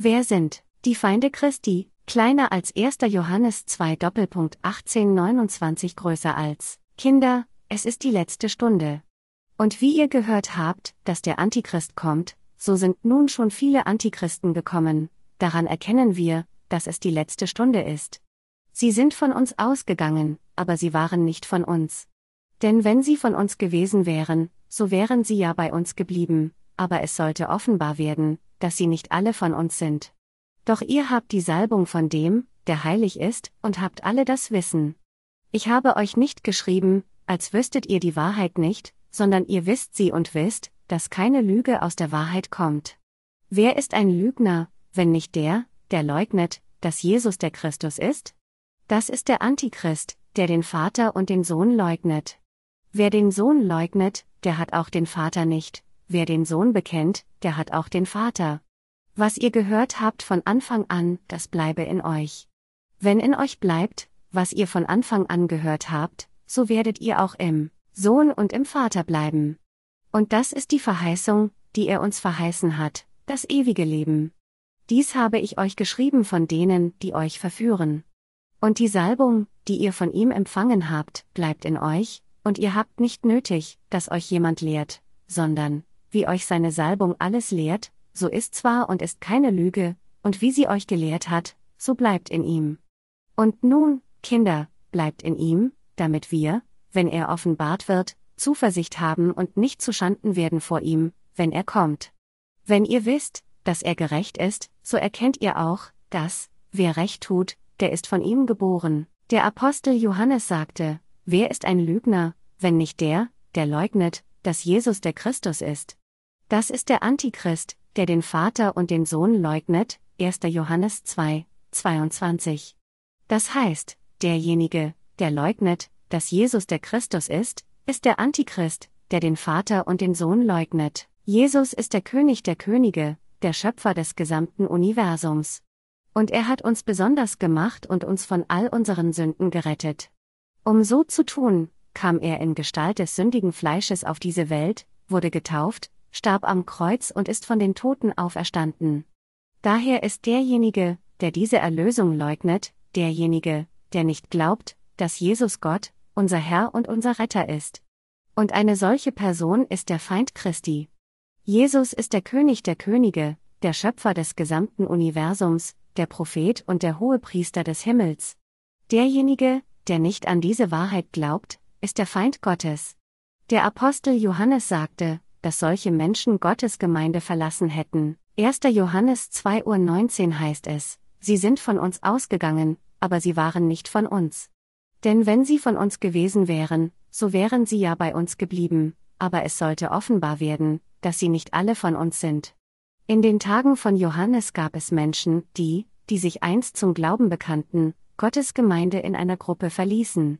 Wer sind die Feinde Christi? Kleiner als 1. Johannes 2 Doppelpunkt 18 29 größer als Kinder, es ist die letzte Stunde. Und wie ihr gehört habt, dass der Antichrist kommt, so sind nun schon viele Antichristen gekommen, daran erkennen wir, dass es die letzte Stunde ist. Sie sind von uns ausgegangen, aber sie waren nicht von uns. Denn wenn sie von uns gewesen wären, so wären sie ja bei uns geblieben, aber es sollte offenbar werden, dass sie nicht alle von uns sind. Doch ihr habt die Salbung von dem, der heilig ist, und habt alle das Wissen. Ich habe euch nicht geschrieben, als wüsstet ihr die Wahrheit nicht, sondern ihr wisst sie und wisst, dass keine Lüge aus der Wahrheit kommt. Wer ist ein Lügner, wenn nicht der, der leugnet, dass Jesus der Christus ist? Das ist der Antichrist, der den Vater und den Sohn leugnet. Wer den Sohn leugnet, der hat auch den Vater nicht, wer den Sohn bekennt, der hat auch den Vater. Was ihr gehört habt von Anfang an, das bleibe in euch. Wenn in euch bleibt, was ihr von Anfang an gehört habt, so werdet ihr auch im Sohn und im Vater bleiben. Und das ist die Verheißung, die er uns verheißen hat, das ewige Leben. Dies habe ich euch geschrieben von denen, die euch verführen. Und die Salbung, die ihr von ihm empfangen habt, bleibt in euch, und ihr habt nicht nötig, dass euch jemand lehrt, sondern, wie euch seine Salbung alles lehrt, so ist zwar und ist keine Lüge, und wie sie euch gelehrt hat, so bleibt in ihm. Und nun, Kinder, bleibt in ihm, damit wir, wenn er offenbart wird, Zuversicht haben und nicht zu Schanden werden vor ihm, wenn er kommt. Wenn ihr wisst, dass er gerecht ist, so erkennt ihr auch, dass, wer recht tut, der ist von ihm geboren. Der Apostel Johannes sagte, wer ist ein Lügner, wenn nicht der, der leugnet, dass Jesus der Christus ist? Das ist der Antichrist, der den Vater und den Sohn leugnet, 1. Johannes 2, 22. Das heißt, derjenige, der leugnet, dass Jesus der Christus ist, ist der Antichrist, der den Vater und den Sohn leugnet. Jesus ist der König der Könige, der Schöpfer des gesamten Universums. Und er hat uns besonders gemacht und uns von all unseren Sünden gerettet. Um so zu tun, kam er in Gestalt des sündigen Fleisches auf diese Welt, wurde getauft, starb am Kreuz und ist von den Toten auferstanden. Daher ist derjenige, der diese Erlösung leugnet, derjenige, der nicht glaubt, dass Jesus Gott, unser Herr und unser Retter ist. Und eine solche Person ist der Feind Christi. Jesus ist der König der Könige, der Schöpfer des gesamten Universums, der Prophet und der Hohepriester des Himmels. Derjenige, der nicht an diese Wahrheit glaubt, ist der Feind Gottes. Der Apostel Johannes sagte, dass solche Menschen Gottes Gemeinde verlassen hätten. 1. Johannes 2.19 Uhr heißt es, sie sind von uns ausgegangen, aber sie waren nicht von uns. Denn wenn sie von uns gewesen wären, so wären sie ja bei uns geblieben, aber es sollte offenbar werden, dass sie nicht alle von uns sind. In den Tagen von Johannes gab es Menschen, die, die sich einst zum Glauben bekannten, Gottes Gemeinde in einer Gruppe verließen.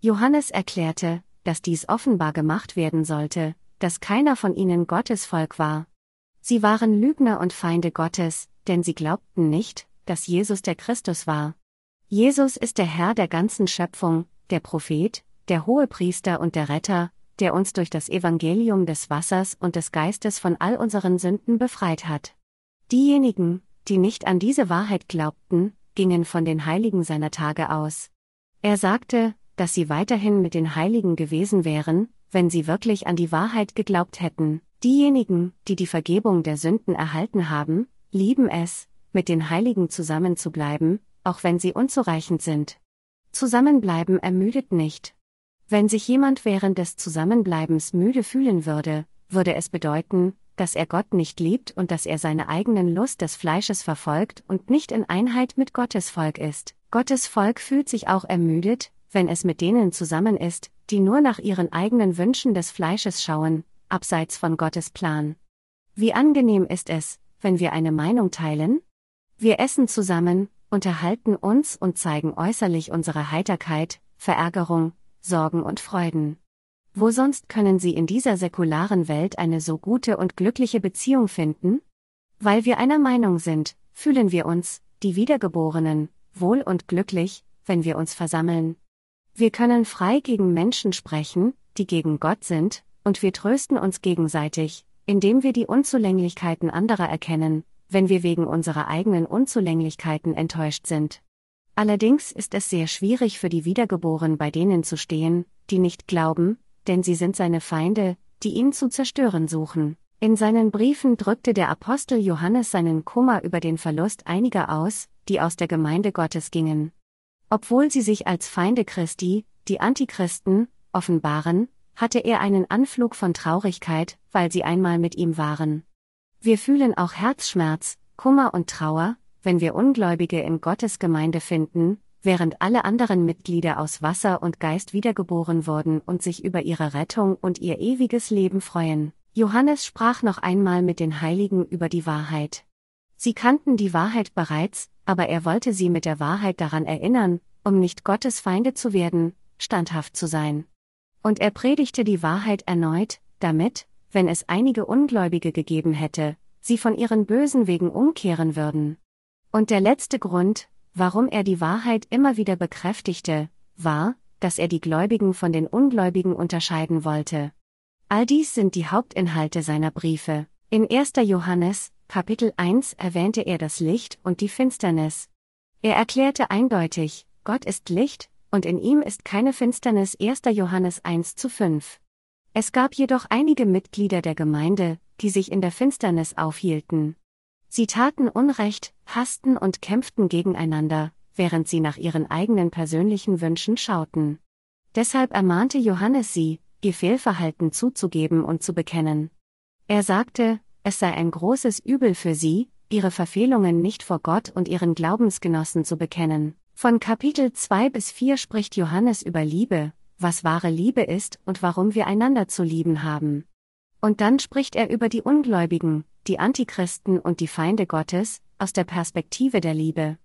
Johannes erklärte, dass dies offenbar gemacht werden sollte, dass keiner von ihnen Gottes Volk war. Sie waren Lügner und Feinde Gottes, denn sie glaubten nicht, dass Jesus der Christus war. Jesus ist der Herr der ganzen Schöpfung, der Prophet, der Hohepriester und der Retter, der uns durch das Evangelium des Wassers und des Geistes von all unseren Sünden befreit hat. Diejenigen, die nicht an diese Wahrheit glaubten, gingen von den Heiligen seiner Tage aus. Er sagte, dass sie weiterhin mit den Heiligen gewesen wären, wenn sie wirklich an die Wahrheit geglaubt hätten. Diejenigen, die die Vergebung der Sünden erhalten haben, lieben es, mit den Heiligen zusammenzubleiben, auch wenn sie unzureichend sind. Zusammenbleiben ermüdet nicht. Wenn sich jemand während des Zusammenbleibens müde fühlen würde, würde es bedeuten, dass er Gott nicht liebt und dass er seine eigenen Lust des Fleisches verfolgt und nicht in Einheit mit Gottes Volk ist. Gottes Volk fühlt sich auch ermüdet, wenn es mit denen zusammen ist, die nur nach ihren eigenen Wünschen des Fleisches schauen, abseits von Gottes Plan. Wie angenehm ist es, wenn wir eine Meinung teilen? Wir essen zusammen, unterhalten uns und zeigen äußerlich unsere Heiterkeit, Verärgerung, Sorgen und Freuden. Wo sonst können Sie in dieser säkularen Welt eine so gute und glückliche Beziehung finden? Weil wir einer Meinung sind, fühlen wir uns, die Wiedergeborenen, wohl und glücklich, wenn wir uns versammeln. Wir können frei gegen Menschen sprechen, die gegen Gott sind, und wir trösten uns gegenseitig, indem wir die Unzulänglichkeiten anderer erkennen, wenn wir wegen unserer eigenen Unzulänglichkeiten enttäuscht sind. Allerdings ist es sehr schwierig für die Wiedergeboren bei denen zu stehen, die nicht glauben, denn sie sind seine Feinde, die ihn zu zerstören suchen. In seinen Briefen drückte der Apostel Johannes seinen Kummer über den Verlust einiger aus, die aus der Gemeinde Gottes gingen. Obwohl sie sich als Feinde Christi, die Antichristen, offenbaren, hatte er einen Anflug von Traurigkeit, weil sie einmal mit ihm waren. Wir fühlen auch Herzschmerz, Kummer und Trauer, wenn wir Ungläubige in Gottes Gemeinde finden, während alle anderen Mitglieder aus Wasser und Geist wiedergeboren wurden und sich über ihre Rettung und ihr ewiges Leben freuen. Johannes sprach noch einmal mit den Heiligen über die Wahrheit. Sie kannten die Wahrheit bereits, aber er wollte sie mit der Wahrheit daran erinnern, um nicht Gottes Feinde zu werden, standhaft zu sein. Und er predigte die Wahrheit erneut, damit, wenn es einige Ungläubige gegeben hätte, sie von ihren bösen Wegen umkehren würden. Und der letzte Grund, warum er die Wahrheit immer wieder bekräftigte, war, dass er die Gläubigen von den Ungläubigen unterscheiden wollte. All dies sind die Hauptinhalte seiner Briefe. In 1. Johannes, Kapitel 1 erwähnte er das Licht und die Finsternis. Er erklärte eindeutig, Gott ist Licht, und in ihm ist keine Finsternis 1. Johannes 1 zu 5. Es gab jedoch einige Mitglieder der Gemeinde, die sich in der Finsternis aufhielten. Sie taten Unrecht, hassten und kämpften gegeneinander, während sie nach ihren eigenen persönlichen Wünschen schauten. Deshalb ermahnte Johannes sie, ihr Fehlverhalten zuzugeben und zu bekennen. Er sagte, es sei ein großes Übel für sie, ihre Verfehlungen nicht vor Gott und ihren Glaubensgenossen zu bekennen. Von Kapitel 2 bis 4 spricht Johannes über Liebe, was wahre Liebe ist und warum wir einander zu lieben haben. Und dann spricht er über die Ungläubigen, die Antichristen und die Feinde Gottes, aus der Perspektive der Liebe.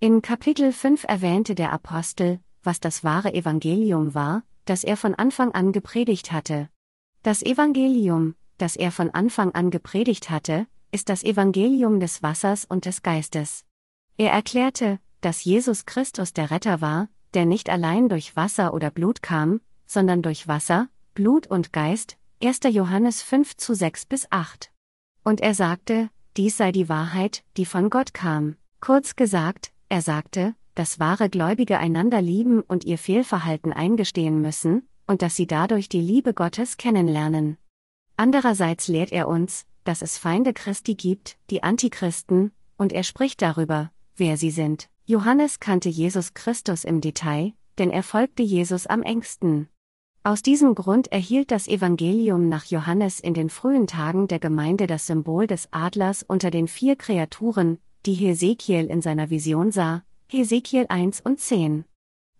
In Kapitel 5 erwähnte der Apostel, was das wahre Evangelium war, das er von Anfang an gepredigt hatte. Das Evangelium, das er von Anfang an gepredigt hatte, ist das Evangelium des Wassers und des Geistes. Er erklärte, dass Jesus Christus der Retter war, der nicht allein durch Wasser oder Blut kam, sondern durch Wasser, Blut und Geist, 1. Johannes 5 zu 6 bis 8. Und er sagte, dies sei die Wahrheit, die von Gott kam. Kurz gesagt, er sagte, dass wahre Gläubige einander lieben und ihr Fehlverhalten eingestehen müssen, und dass sie dadurch die Liebe Gottes kennenlernen. Andererseits lehrt er uns, dass es Feinde Christi gibt, die Antichristen, und er spricht darüber, wer sie sind. Johannes kannte Jesus Christus im Detail, denn er folgte Jesus am engsten. Aus diesem Grund erhielt das Evangelium nach Johannes in den frühen Tagen der Gemeinde das Symbol des Adlers unter den vier Kreaturen, die Hesekiel in seiner Vision sah, Hesekiel 1 und 10.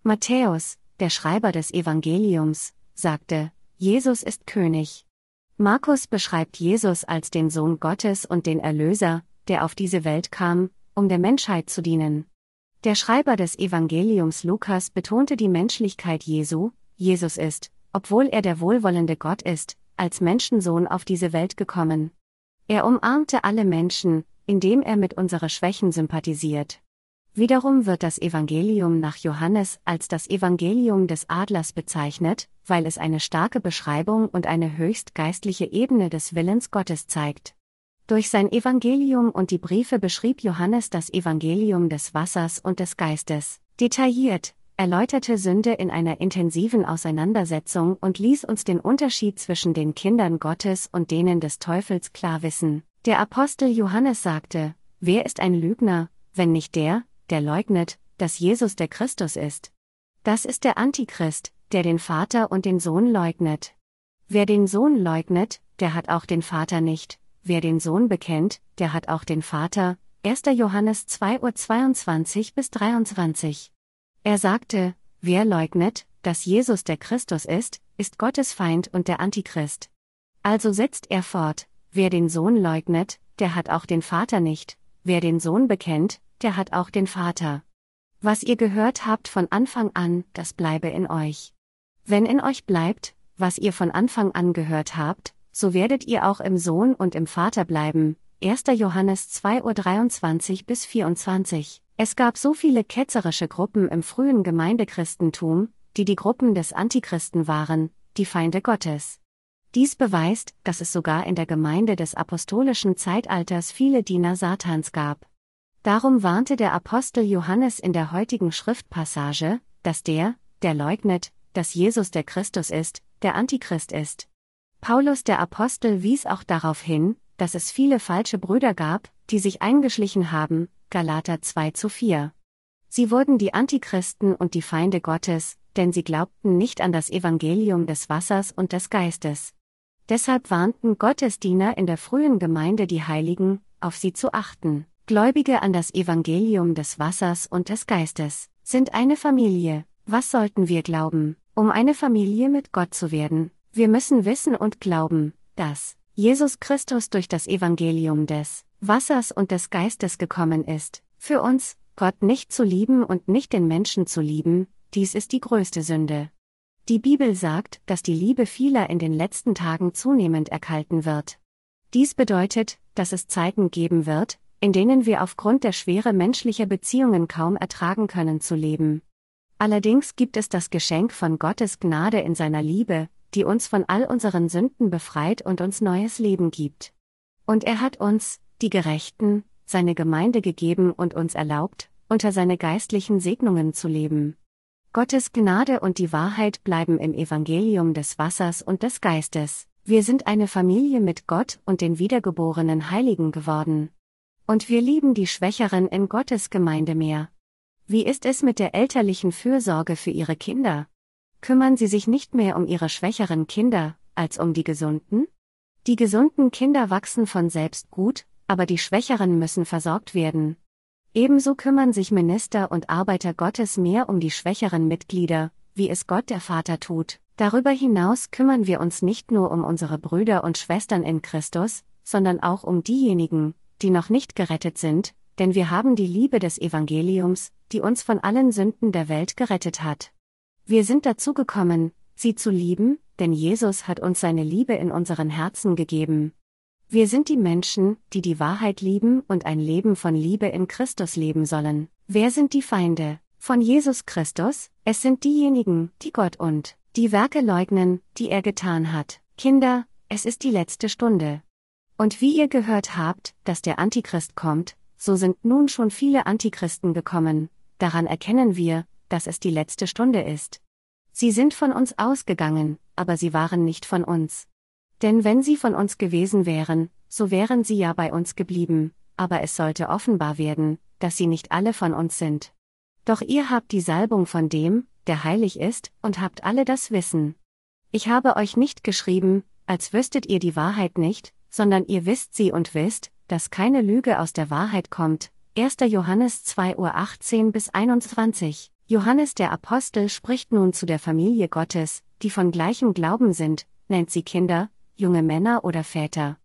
Matthäus, der Schreiber des Evangeliums, sagte, Jesus ist König. Markus beschreibt Jesus als den Sohn Gottes und den Erlöser, der auf diese Welt kam, um der Menschheit zu dienen. Der Schreiber des Evangeliums Lukas betonte die Menschlichkeit Jesu, Jesus ist, obwohl er der wohlwollende Gott ist, als Menschensohn auf diese Welt gekommen. Er umarmte alle Menschen, indem er mit unsere Schwächen sympathisiert. Wiederum wird das Evangelium nach Johannes als das Evangelium des Adlers bezeichnet, weil es eine starke Beschreibung und eine höchst geistliche Ebene des Willens Gottes zeigt. Durch sein Evangelium und die Briefe beschrieb Johannes das Evangelium des Wassers und des Geistes, detailliert, erläuterte Sünde in einer intensiven Auseinandersetzung und ließ uns den Unterschied zwischen den Kindern Gottes und denen des Teufels klar wissen. Der Apostel Johannes sagte, Wer ist ein Lügner, wenn nicht der, der leugnet, dass Jesus der Christus ist? Das ist der Antichrist, der den Vater und den Sohn leugnet. Wer den Sohn leugnet, der hat auch den Vater nicht wer den Sohn bekennt, der hat auch den Vater. 1. Johannes 2 Uhr 22 bis 23. Er sagte, wer leugnet, dass Jesus der Christus ist, ist Gottes Feind und der Antichrist. Also setzt er fort, wer den Sohn leugnet, der hat auch den Vater nicht, wer den Sohn bekennt, der hat auch den Vater. Was ihr gehört habt von Anfang an, das bleibe in euch. Wenn in euch bleibt, was ihr von Anfang an gehört habt, so werdet ihr auch im Sohn und im Vater bleiben. 1. Johannes 2 Uhr 23 bis 24. Es gab so viele ketzerische Gruppen im frühen Gemeindechristentum, die die Gruppen des Antichristen waren, die Feinde Gottes. Dies beweist, dass es sogar in der Gemeinde des apostolischen Zeitalters viele Diener Satans gab. Darum warnte der Apostel Johannes in der heutigen Schriftpassage, dass der, der leugnet, dass Jesus der Christus ist, der Antichrist ist. Paulus der Apostel wies auch darauf hin, dass es viele falsche Brüder gab, die sich eingeschlichen haben, Galater 2 zu 4. Sie wurden die Antichristen und die Feinde Gottes, denn sie glaubten nicht an das Evangelium des Wassers und des Geistes. Deshalb warnten Gottesdiener in der frühen Gemeinde die Heiligen, auf sie zu achten. Gläubige an das Evangelium des Wassers und des Geistes sind eine Familie. Was sollten wir glauben, um eine Familie mit Gott zu werden? Wir müssen wissen und glauben, dass Jesus Christus durch das Evangelium des Wassers und des Geistes gekommen ist, für uns, Gott nicht zu lieben und nicht den Menschen zu lieben, dies ist die größte Sünde. Die Bibel sagt, dass die Liebe vieler in den letzten Tagen zunehmend erkalten wird. Dies bedeutet, dass es Zeiten geben wird, in denen wir aufgrund der Schwere menschlicher Beziehungen kaum ertragen können zu leben. Allerdings gibt es das Geschenk von Gottes Gnade in seiner Liebe, die uns von all unseren Sünden befreit und uns neues Leben gibt. Und er hat uns, die Gerechten, seine Gemeinde gegeben und uns erlaubt, unter seine geistlichen Segnungen zu leben. Gottes Gnade und die Wahrheit bleiben im Evangelium des Wassers und des Geistes. Wir sind eine Familie mit Gott und den wiedergeborenen Heiligen geworden. Und wir lieben die Schwächeren in Gottes Gemeinde mehr. Wie ist es mit der elterlichen Fürsorge für ihre Kinder? Kümmern sie sich nicht mehr um ihre schwächeren Kinder, als um die gesunden? Die gesunden Kinder wachsen von selbst gut, aber die Schwächeren müssen versorgt werden. Ebenso kümmern sich Minister und Arbeiter Gottes mehr um die schwächeren Mitglieder, wie es Gott der Vater tut. Darüber hinaus kümmern wir uns nicht nur um unsere Brüder und Schwestern in Christus, sondern auch um diejenigen, die noch nicht gerettet sind, denn wir haben die Liebe des Evangeliums, die uns von allen Sünden der Welt gerettet hat. Wir sind dazu gekommen, sie zu lieben, denn Jesus hat uns seine Liebe in unseren Herzen gegeben. Wir sind die Menschen, die die Wahrheit lieben und ein Leben von Liebe in Christus leben sollen. Wer sind die Feinde? Von Jesus Christus? Es sind diejenigen, die Gott und die Werke leugnen, die er getan hat. Kinder, es ist die letzte Stunde. Und wie ihr gehört habt, dass der Antichrist kommt, so sind nun schon viele Antichristen gekommen, daran erkennen wir, dass es die letzte Stunde ist. Sie sind von uns ausgegangen, aber sie waren nicht von uns. Denn wenn sie von uns gewesen wären, so wären sie ja bei uns geblieben, aber es sollte offenbar werden, dass sie nicht alle von uns sind. Doch ihr habt die Salbung von dem, der heilig ist, und habt alle das Wissen. Ich habe euch nicht geschrieben, als wüsstet ihr die Wahrheit nicht, sondern ihr wisst sie und wisst, dass keine Lüge aus der Wahrheit kommt. 1. Johannes 2 Uhr 18 bis 21. Johannes der Apostel spricht nun zu der Familie Gottes, die von gleichem Glauben sind, nennt sie Kinder, junge Männer oder Väter.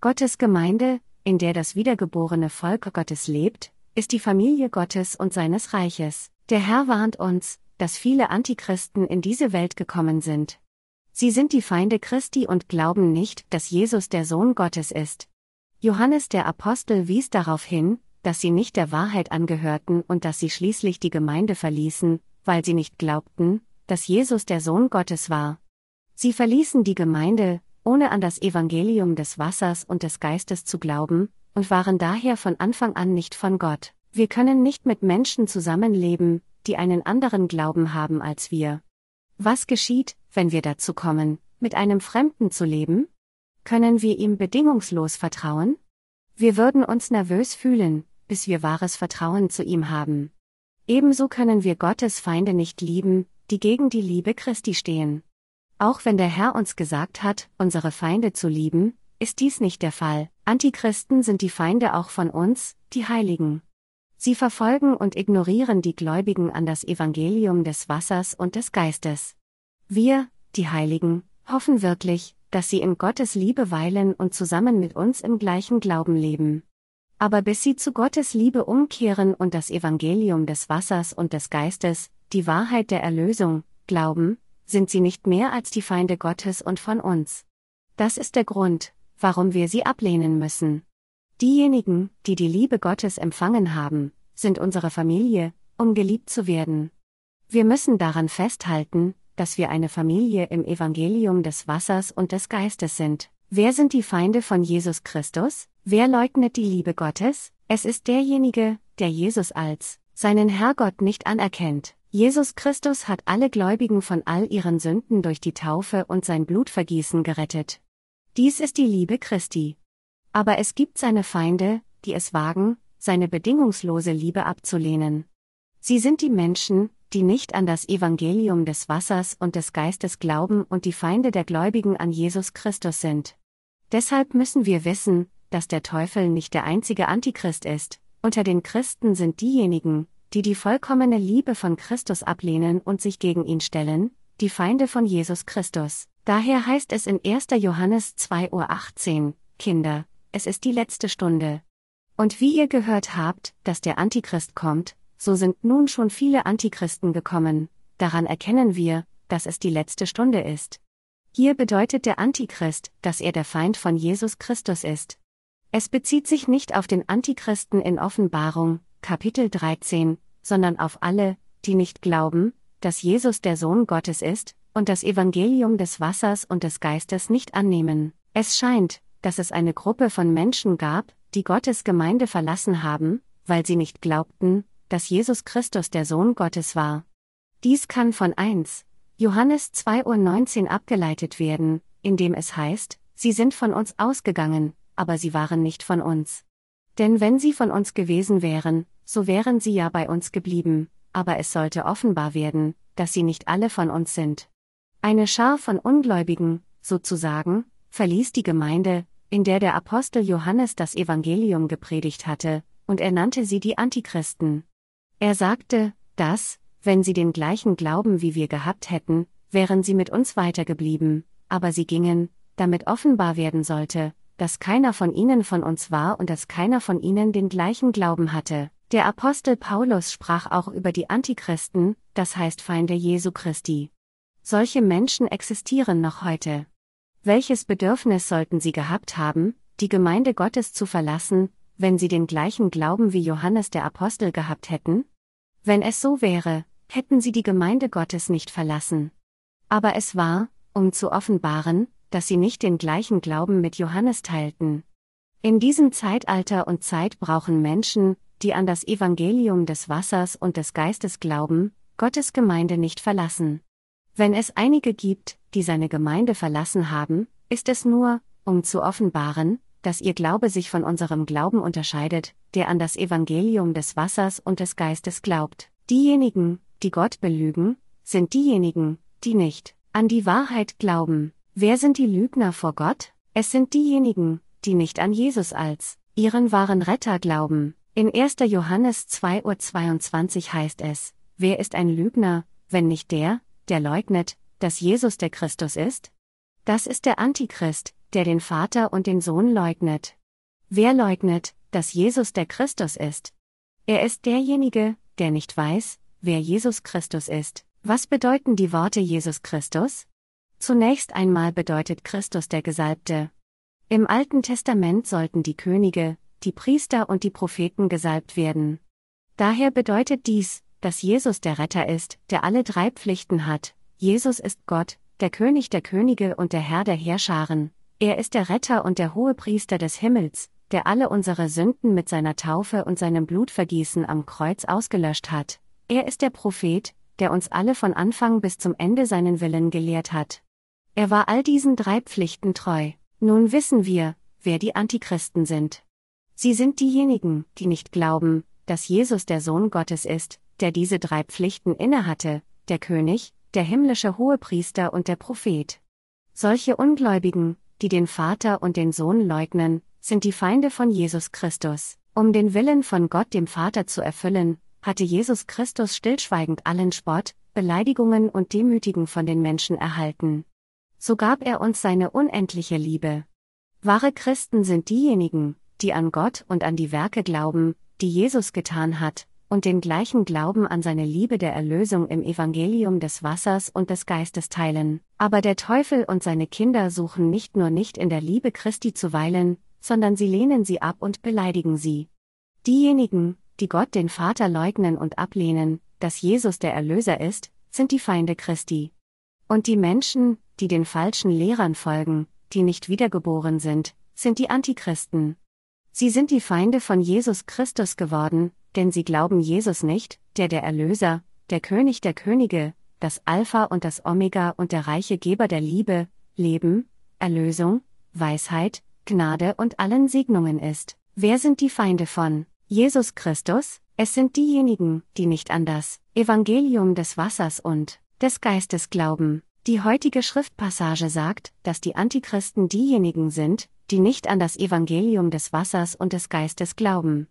Gottes Gemeinde, in der das wiedergeborene Volk Gottes lebt, ist die Familie Gottes und seines Reiches. Der Herr warnt uns, dass viele Antichristen in diese Welt gekommen sind. Sie sind die Feinde Christi und glauben nicht, dass Jesus der Sohn Gottes ist. Johannes der Apostel wies darauf hin, dass sie nicht der Wahrheit angehörten und dass sie schließlich die Gemeinde verließen, weil sie nicht glaubten, dass Jesus der Sohn Gottes war. Sie verließen die Gemeinde, ohne an das Evangelium des Wassers und des Geistes zu glauben, und waren daher von Anfang an nicht von Gott. Wir können nicht mit Menschen zusammenleben, die einen anderen Glauben haben als wir. Was geschieht, wenn wir dazu kommen, mit einem Fremden zu leben? Können wir ihm bedingungslos vertrauen? Wir würden uns nervös fühlen, bis wir wahres Vertrauen zu ihm haben. Ebenso können wir Gottes Feinde nicht lieben, die gegen die Liebe Christi stehen. Auch wenn der Herr uns gesagt hat, unsere Feinde zu lieben, ist dies nicht der Fall. Antichristen sind die Feinde auch von uns, die Heiligen. Sie verfolgen und ignorieren die Gläubigen an das Evangelium des Wassers und des Geistes. Wir, die Heiligen, hoffen wirklich, dass sie in Gottes Liebe weilen und zusammen mit uns im gleichen Glauben leben. Aber bis sie zu Gottes Liebe umkehren und das Evangelium des Wassers und des Geistes, die Wahrheit der Erlösung, glauben, sind sie nicht mehr als die Feinde Gottes und von uns. Das ist der Grund, warum wir sie ablehnen müssen. Diejenigen, die die Liebe Gottes empfangen haben, sind unsere Familie, um geliebt zu werden. Wir müssen daran festhalten, dass wir eine Familie im Evangelium des Wassers und des Geistes sind. Wer sind die Feinde von Jesus Christus? Wer leugnet die Liebe Gottes? Es ist derjenige, der Jesus als seinen Herrgott nicht anerkennt. Jesus Christus hat alle Gläubigen von all ihren Sünden durch die Taufe und sein Blutvergießen gerettet. Dies ist die Liebe Christi. Aber es gibt seine Feinde, die es wagen, seine bedingungslose Liebe abzulehnen. Sie sind die Menschen, die nicht an das Evangelium des Wassers und des Geistes glauben und die Feinde der Gläubigen an Jesus Christus sind. Deshalb müssen wir wissen, dass der Teufel nicht der einzige Antichrist ist, unter den Christen sind diejenigen, die die vollkommene Liebe von Christus ablehnen und sich gegen ihn stellen, die Feinde von Jesus Christus. Daher heißt es in 1. Johannes 2.18 Uhr, Kinder, es ist die letzte Stunde. Und wie ihr gehört habt, dass der Antichrist kommt, so sind nun schon viele Antichristen gekommen, daran erkennen wir, dass es die letzte Stunde ist. Hier bedeutet der Antichrist, dass er der Feind von Jesus Christus ist. Es bezieht sich nicht auf den Antichristen in Offenbarung, Kapitel 13, sondern auf alle, die nicht glauben, dass Jesus der Sohn Gottes ist, und das Evangelium des Wassers und des Geistes nicht annehmen. Es scheint, dass es eine Gruppe von Menschen gab, die Gottes Gemeinde verlassen haben, weil sie nicht glaubten, dass Jesus Christus der Sohn Gottes war. Dies kann von 1. Johannes 2.19 Uhr abgeleitet werden, indem es heißt, sie sind von uns ausgegangen, aber sie waren nicht von uns. Denn wenn sie von uns gewesen wären, so wären sie ja bei uns geblieben, aber es sollte offenbar werden, dass sie nicht alle von uns sind. Eine Schar von Ungläubigen, sozusagen, verließ die Gemeinde, in der der Apostel Johannes das Evangelium gepredigt hatte, und er nannte sie die Antichristen. Er sagte, dass, wenn sie den gleichen Glauben wie wir gehabt hätten, wären sie mit uns weitergeblieben, aber sie gingen, damit offenbar werden sollte, dass keiner von ihnen von uns war und dass keiner von ihnen den gleichen Glauben hatte. Der Apostel Paulus sprach auch über die Antichristen, das heißt Feinde Jesu Christi. Solche Menschen existieren noch heute. Welches Bedürfnis sollten sie gehabt haben, die Gemeinde Gottes zu verlassen, wenn sie den gleichen Glauben wie Johannes der Apostel gehabt hätten? Wenn es so wäre, hätten sie die Gemeinde Gottes nicht verlassen. Aber es war, um zu offenbaren, dass sie nicht den gleichen Glauben mit Johannes teilten. In diesem Zeitalter und Zeit brauchen Menschen, die an das Evangelium des Wassers und des Geistes glauben, Gottes Gemeinde nicht verlassen. Wenn es einige gibt, die seine Gemeinde verlassen haben, ist es nur, um zu offenbaren, dass ihr Glaube sich von unserem Glauben unterscheidet, der an das Evangelium des Wassers und des Geistes glaubt. Diejenigen, die Gott belügen, sind diejenigen, die nicht an die Wahrheit glauben. Wer sind die Lügner vor Gott? Es sind diejenigen, die nicht an Jesus als ihren wahren Retter glauben. In 1. Johannes 2.22 Uhr heißt es, wer ist ein Lügner, wenn nicht der, der leugnet, dass Jesus der Christus ist? Das ist der Antichrist, der den Vater und den Sohn leugnet. Wer leugnet, dass Jesus der Christus ist? Er ist derjenige, der nicht weiß, wer Jesus Christus ist. Was bedeuten die Worte Jesus Christus? Zunächst einmal bedeutet Christus der Gesalbte. Im Alten Testament sollten die Könige, die Priester und die Propheten gesalbt werden. Daher bedeutet dies, dass Jesus der Retter ist, der alle drei Pflichten hat. Jesus ist Gott, der König der Könige und der Herr der Heerscharen. Er ist der Retter und der Hohepriester des Himmels, der alle unsere Sünden mit seiner Taufe und seinem Blutvergießen am Kreuz ausgelöscht hat. Er ist der Prophet, der uns alle von Anfang bis zum Ende seinen Willen gelehrt hat. Er war all diesen drei Pflichten treu. Nun wissen wir, wer die Antichristen sind. Sie sind diejenigen, die nicht glauben, dass Jesus der Sohn Gottes ist, der diese drei Pflichten innehatte, der König, der himmlische Hohepriester und der Prophet. Solche Ungläubigen, die den Vater und den Sohn leugnen, sind die Feinde von Jesus Christus. Um den Willen von Gott dem Vater zu erfüllen, hatte Jesus Christus stillschweigend allen Spott, Beleidigungen und Demütigen von den Menschen erhalten. So gab er uns seine unendliche Liebe. Wahre Christen sind diejenigen, die an Gott und an die Werke glauben, die Jesus getan hat, und den gleichen Glauben an seine Liebe der Erlösung im Evangelium des Wassers und des Geistes teilen. Aber der Teufel und seine Kinder suchen nicht nur nicht in der Liebe Christi zu weilen, sondern sie lehnen sie ab und beleidigen sie. Diejenigen, die Gott den Vater leugnen und ablehnen, dass Jesus der Erlöser ist, sind die Feinde Christi. Und die Menschen, die den falschen Lehrern folgen, die nicht wiedergeboren sind, sind die Antichristen. Sie sind die Feinde von Jesus Christus geworden, denn sie glauben Jesus nicht, der der Erlöser, der König der Könige, das Alpha und das Omega und der reiche Geber der Liebe, Leben, Erlösung, Weisheit, Gnade und allen Segnungen ist. Wer sind die Feinde von Jesus Christus? Es sind diejenigen, die nicht an das Evangelium des Wassers und des Geistes glauben. Die heutige Schriftpassage sagt, dass die Antichristen diejenigen sind, die nicht an das Evangelium des Wassers und des Geistes glauben.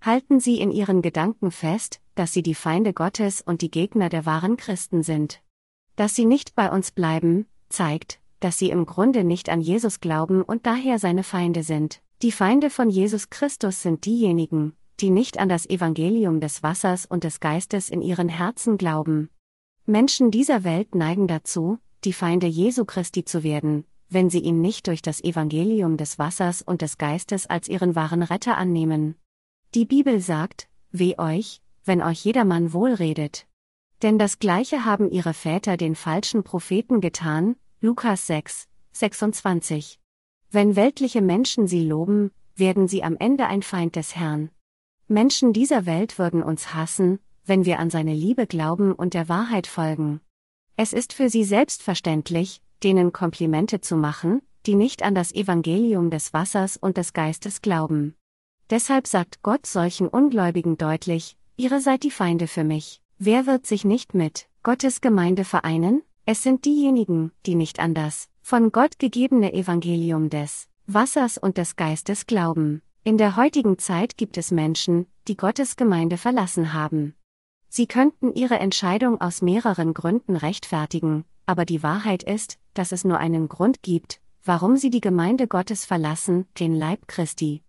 Halten Sie in Ihren Gedanken fest, dass Sie die Feinde Gottes und die Gegner der wahren Christen sind. Dass Sie nicht bei uns bleiben, zeigt, dass Sie im Grunde nicht an Jesus glauben und daher seine Feinde sind. Die Feinde von Jesus Christus sind diejenigen, die nicht an das Evangelium des Wassers und des Geistes in ihren Herzen glauben. Menschen dieser Welt neigen dazu, die Feinde Jesu Christi zu werden, wenn sie ihn nicht durch das Evangelium des Wassers und des Geistes als ihren wahren Retter annehmen. Die Bibel sagt, weh euch, wenn euch jedermann wohlredet. Denn das Gleiche haben ihre Väter den falschen Propheten getan, Lukas 6, 26. Wenn weltliche Menschen sie loben, werden sie am Ende ein Feind des Herrn. Menschen dieser Welt würden uns hassen, wenn wir an seine Liebe glauben und der Wahrheit folgen. Es ist für sie selbstverständlich, denen Komplimente zu machen, die nicht an das Evangelium des Wassers und des Geistes glauben. Deshalb sagt Gott solchen Ungläubigen deutlich, Ihre seid die Feinde für mich. Wer wird sich nicht mit Gottes Gemeinde vereinen? Es sind diejenigen, die nicht an das von Gott gegebene Evangelium des Wassers und des Geistes glauben. In der heutigen Zeit gibt es Menschen, die Gottes Gemeinde verlassen haben. Sie könnten ihre Entscheidung aus mehreren Gründen rechtfertigen, aber die Wahrheit ist, dass es nur einen Grund gibt, warum sie die Gemeinde Gottes verlassen, den Leib Christi.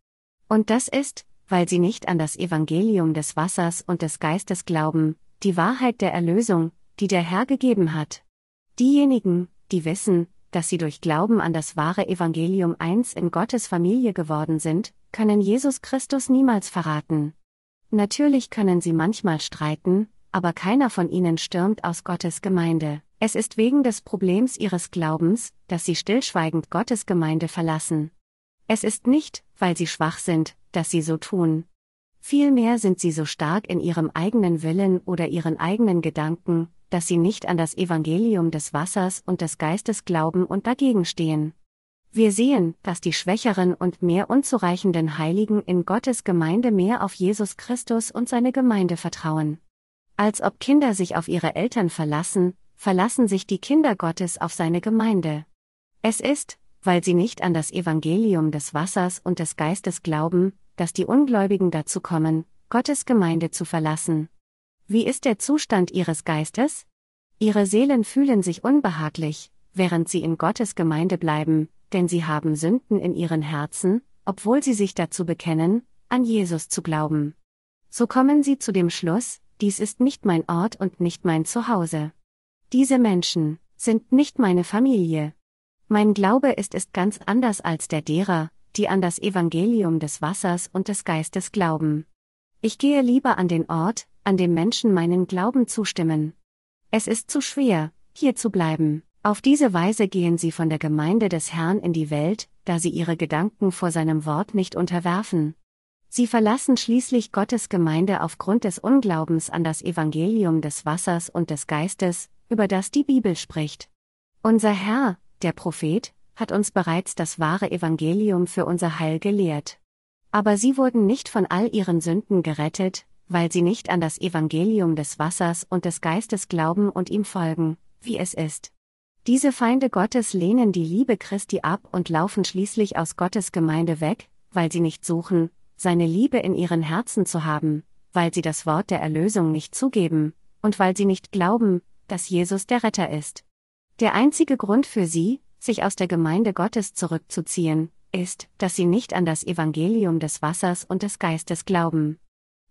Und das ist, weil sie nicht an das Evangelium des Wassers und des Geistes glauben, die Wahrheit der Erlösung, die der Herr gegeben hat. Diejenigen, die wissen, dass sie durch Glauben an das wahre Evangelium eins in Gottes Familie geworden sind, können Jesus Christus niemals verraten. Natürlich können sie manchmal streiten, aber keiner von ihnen stürmt aus Gottes Gemeinde. Es ist wegen des Problems ihres Glaubens, dass sie stillschweigend Gottes Gemeinde verlassen. Es ist nicht, weil sie schwach sind, dass sie so tun. Vielmehr sind sie so stark in ihrem eigenen Willen oder ihren eigenen Gedanken, dass sie nicht an das Evangelium des Wassers und des Geistes glauben und dagegen stehen. Wir sehen, dass die schwächeren und mehr unzureichenden Heiligen in Gottes Gemeinde mehr auf Jesus Christus und seine Gemeinde vertrauen. Als ob Kinder sich auf ihre Eltern verlassen, verlassen sich die Kinder Gottes auf seine Gemeinde. Es ist, weil sie nicht an das Evangelium des Wassers und des Geistes glauben, dass die Ungläubigen dazu kommen, Gottes Gemeinde zu verlassen. Wie ist der Zustand ihres Geistes? Ihre Seelen fühlen sich unbehaglich, während sie in Gottes Gemeinde bleiben, denn sie haben Sünden in ihren Herzen, obwohl sie sich dazu bekennen, an Jesus zu glauben. So kommen sie zu dem Schluss, dies ist nicht mein Ort und nicht mein Zuhause. Diese Menschen sind nicht meine Familie. Mein Glaube ist ist ganz anders als der derer, die an das Evangelium des Wassers und des Geistes glauben. Ich gehe lieber an den Ort, an dem Menschen meinen Glauben zustimmen. Es ist zu schwer, hier zu bleiben. Auf diese Weise gehen sie von der Gemeinde des Herrn in die Welt, da sie ihre Gedanken vor seinem Wort nicht unterwerfen. Sie verlassen schließlich Gottes Gemeinde aufgrund des Unglaubens an das Evangelium des Wassers und des Geistes, über das die Bibel spricht. Unser Herr, der Prophet, hat uns bereits das wahre Evangelium für unser Heil gelehrt. Aber sie wurden nicht von all ihren Sünden gerettet, weil sie nicht an das Evangelium des Wassers und des Geistes glauben und ihm folgen, wie es ist. Diese Feinde Gottes lehnen die Liebe Christi ab und laufen schließlich aus Gottes Gemeinde weg, weil sie nicht suchen, seine Liebe in ihren Herzen zu haben, weil sie das Wort der Erlösung nicht zugeben, und weil sie nicht glauben, dass Jesus der Retter ist. Der einzige Grund für sie, sich aus der Gemeinde Gottes zurückzuziehen, ist, dass sie nicht an das Evangelium des Wassers und des Geistes glauben.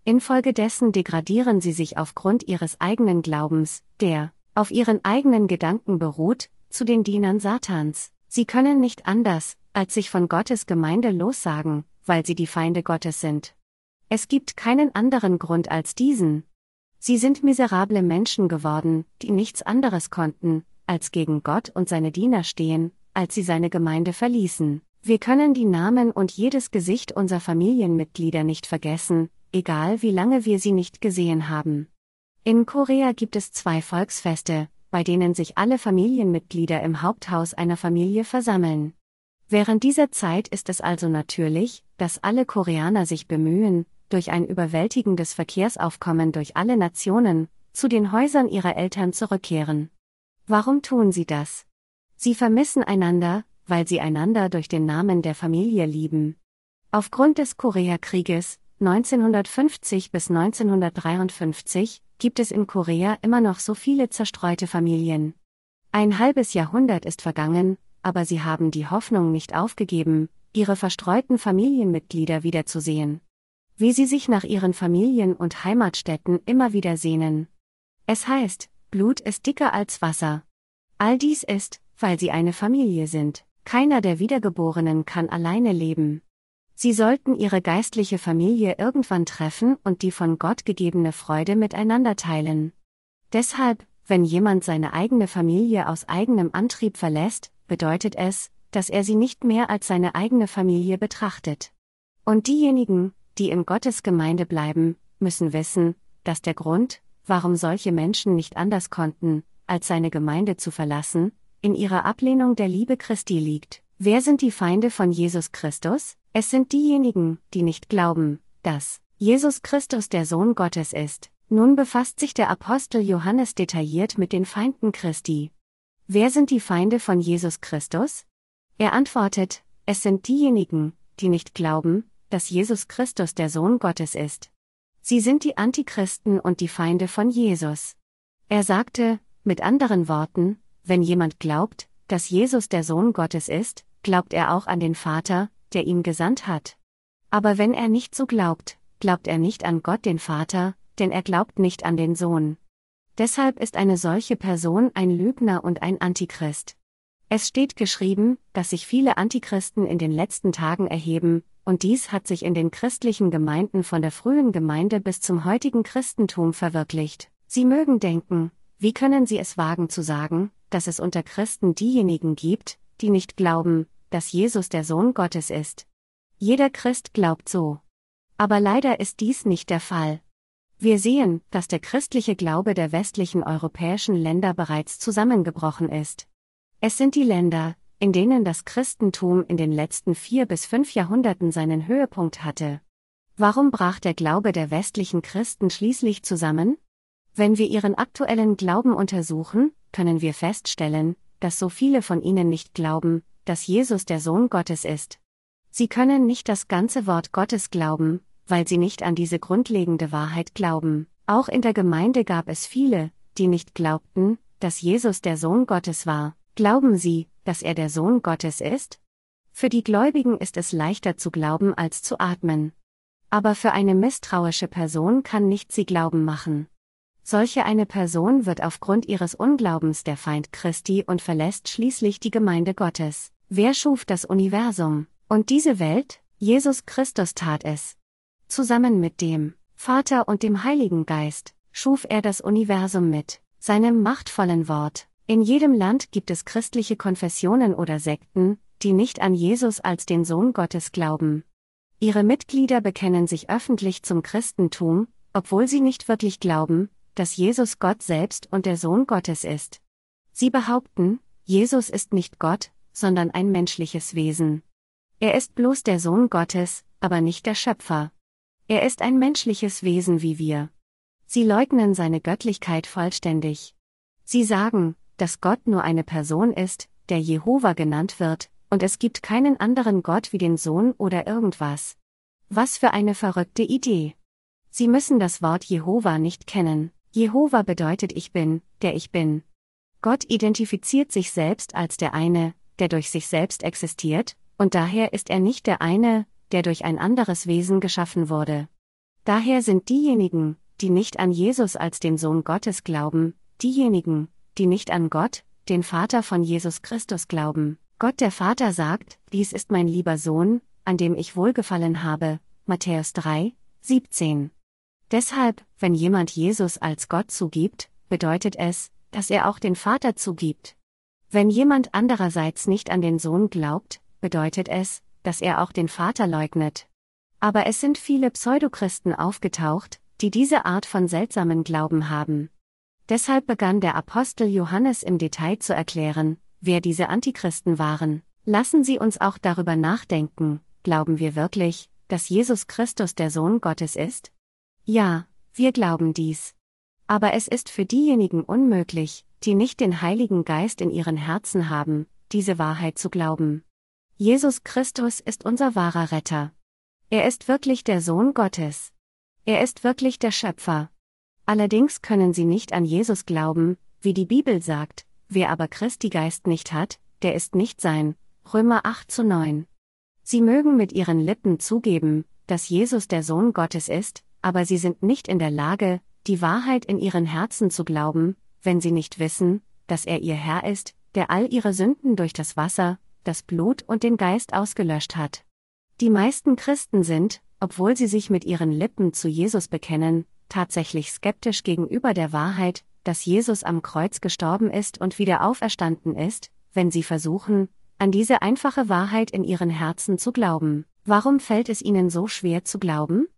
Infolgedessen degradieren sie sich aufgrund ihres eigenen Glaubens, der, auf ihren eigenen Gedanken beruht, zu den Dienern Satans. Sie können nicht anders, als sich von Gottes Gemeinde lossagen, weil sie die Feinde Gottes sind. Es gibt keinen anderen Grund als diesen. Sie sind miserable Menschen geworden, die nichts anderes konnten, als gegen Gott und seine Diener stehen, als sie seine Gemeinde verließen. Wir können die Namen und jedes Gesicht unserer Familienmitglieder nicht vergessen, egal wie lange wir sie nicht gesehen haben. In Korea gibt es zwei Volksfeste, bei denen sich alle Familienmitglieder im Haupthaus einer Familie versammeln. Während dieser Zeit ist es also natürlich, dass alle Koreaner sich bemühen, durch ein überwältigendes Verkehrsaufkommen durch alle Nationen, zu den Häusern ihrer Eltern zurückkehren. Warum tun sie das? Sie vermissen einander, weil sie einander durch den Namen der Familie lieben. Aufgrund des Koreakrieges 1950 bis 1953 gibt es in Korea immer noch so viele zerstreute Familien. Ein halbes Jahrhundert ist vergangen, aber sie haben die Hoffnung nicht aufgegeben, ihre verstreuten Familienmitglieder wiederzusehen. Wie sie sich nach ihren Familien und Heimatstätten immer wieder sehnen. Es heißt, Blut ist dicker als Wasser. All dies ist, weil sie eine Familie sind. Keiner der Wiedergeborenen kann alleine leben. Sie sollten ihre geistliche Familie irgendwann treffen und die von Gott gegebene Freude miteinander teilen. Deshalb, wenn jemand seine eigene Familie aus eigenem Antrieb verlässt, bedeutet es, dass er sie nicht mehr als seine eigene Familie betrachtet. Und diejenigen, die in Gottes Gemeinde bleiben, müssen wissen, dass der Grund, warum solche Menschen nicht anders konnten, als seine Gemeinde zu verlassen, in ihrer Ablehnung der Liebe Christi liegt. Wer sind die Feinde von Jesus Christus? Es sind diejenigen, die nicht glauben, dass Jesus Christus der Sohn Gottes ist. Nun befasst sich der Apostel Johannes detailliert mit den Feinden Christi. Wer sind die Feinde von Jesus Christus? Er antwortet, es sind diejenigen, die nicht glauben, dass Jesus Christus der Sohn Gottes ist. Sie sind die Antichristen und die Feinde von Jesus. Er sagte, mit anderen Worten, wenn jemand glaubt, dass Jesus der Sohn Gottes ist, glaubt er auch an den Vater, der ihn gesandt hat. Aber wenn er nicht so glaubt, glaubt er nicht an Gott den Vater, denn er glaubt nicht an den Sohn. Deshalb ist eine solche Person ein Lügner und ein Antichrist. Es steht geschrieben, dass sich viele Antichristen in den letzten Tagen erheben, und dies hat sich in den christlichen Gemeinden von der frühen Gemeinde bis zum heutigen Christentum verwirklicht. Sie mögen denken, wie können sie es wagen zu sagen, dass es unter Christen diejenigen gibt, die nicht glauben, dass Jesus der Sohn Gottes ist. Jeder Christ glaubt so. Aber leider ist dies nicht der Fall. Wir sehen, dass der christliche Glaube der westlichen europäischen Länder bereits zusammengebrochen ist. Es sind die Länder, in denen das Christentum in den letzten vier bis fünf Jahrhunderten seinen Höhepunkt hatte. Warum brach der Glaube der westlichen Christen schließlich zusammen? Wenn wir ihren aktuellen Glauben untersuchen, können wir feststellen, dass so viele von ihnen nicht glauben, dass Jesus der Sohn Gottes ist. Sie können nicht das ganze Wort Gottes glauben, weil sie nicht an diese grundlegende Wahrheit glauben. Auch in der Gemeinde gab es viele, die nicht glaubten, dass Jesus der Sohn Gottes war. Glauben Sie, dass er der Sohn Gottes ist? Für die Gläubigen ist es leichter zu glauben als zu atmen. Aber für eine misstrauische Person kann nicht sie Glauben machen. Solche eine Person wird aufgrund ihres Unglaubens der Feind Christi und verlässt schließlich die Gemeinde Gottes. Wer schuf das Universum? Und diese Welt? Jesus Christus tat es. Zusammen mit dem Vater und dem Heiligen Geist schuf er das Universum mit seinem machtvollen Wort. In jedem Land gibt es christliche Konfessionen oder Sekten, die nicht an Jesus als den Sohn Gottes glauben. Ihre Mitglieder bekennen sich öffentlich zum Christentum, obwohl sie nicht wirklich glauben, dass Jesus Gott selbst und der Sohn Gottes ist. Sie behaupten, Jesus ist nicht Gott, sondern ein menschliches Wesen. Er ist bloß der Sohn Gottes, aber nicht der Schöpfer. Er ist ein menschliches Wesen wie wir. Sie leugnen seine Göttlichkeit vollständig. Sie sagen, dass Gott nur eine Person ist, der Jehova genannt wird, und es gibt keinen anderen Gott wie den Sohn oder irgendwas. Was für eine verrückte Idee. Sie müssen das Wort Jehova nicht kennen. Jehova bedeutet ich bin, der ich bin. Gott identifiziert sich selbst als der eine, der durch sich selbst existiert, und daher ist er nicht der eine, der durch ein anderes Wesen geschaffen wurde. Daher sind diejenigen, die nicht an Jesus als den Sohn Gottes glauben, diejenigen, die nicht an Gott, den Vater von Jesus Christus glauben. Gott der Vater sagt, dies ist mein lieber Sohn, an dem ich wohlgefallen habe. Matthäus 3, 17. Deshalb, wenn jemand Jesus als Gott zugibt, bedeutet es, dass er auch den Vater zugibt. Wenn jemand andererseits nicht an den Sohn glaubt, bedeutet es, dass er auch den Vater leugnet. Aber es sind viele Pseudochristen aufgetaucht, die diese Art von seltsamen Glauben haben. Deshalb begann der Apostel Johannes im Detail zu erklären, wer diese Antichristen waren. Lassen Sie uns auch darüber nachdenken, glauben wir wirklich, dass Jesus Christus der Sohn Gottes ist? Ja, wir glauben dies. Aber es ist für diejenigen unmöglich, die nicht den Heiligen Geist in ihren Herzen haben, diese Wahrheit zu glauben. Jesus Christus ist unser wahrer Retter. Er ist wirklich der Sohn Gottes. Er ist wirklich der Schöpfer. Allerdings können sie nicht an Jesus glauben, wie die Bibel sagt, wer aber Christi Geist nicht hat, der ist nicht sein. Römer 8 zu 9. Sie mögen mit ihren Lippen zugeben, dass Jesus der Sohn Gottes ist, aber sie sind nicht in der Lage, die Wahrheit in ihren Herzen zu glauben, wenn sie nicht wissen, dass er ihr Herr ist, der all ihre Sünden durch das Wasser, das Blut und den Geist ausgelöscht hat. Die meisten Christen sind, obwohl sie sich mit ihren Lippen zu Jesus bekennen, tatsächlich skeptisch gegenüber der Wahrheit, dass Jesus am Kreuz gestorben ist und wieder auferstanden ist, wenn sie versuchen, an diese einfache Wahrheit in ihren Herzen zu glauben. Warum fällt es ihnen so schwer zu glauben?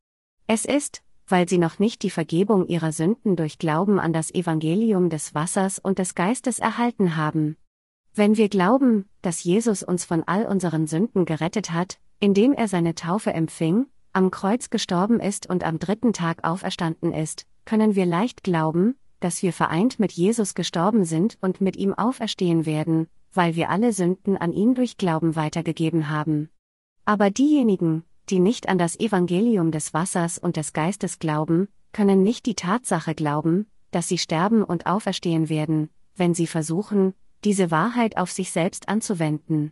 Es ist, weil sie noch nicht die Vergebung ihrer Sünden durch Glauben an das Evangelium des Wassers und des Geistes erhalten haben. Wenn wir glauben, dass Jesus uns von all unseren Sünden gerettet hat, indem er seine Taufe empfing, am Kreuz gestorben ist und am dritten Tag auferstanden ist, können wir leicht glauben, dass wir vereint mit Jesus gestorben sind und mit ihm auferstehen werden, weil wir alle Sünden an ihn durch Glauben weitergegeben haben. Aber diejenigen, die nicht an das Evangelium des Wassers und des Geistes glauben, können nicht die Tatsache glauben, dass sie sterben und auferstehen werden, wenn sie versuchen, diese Wahrheit auf sich selbst anzuwenden.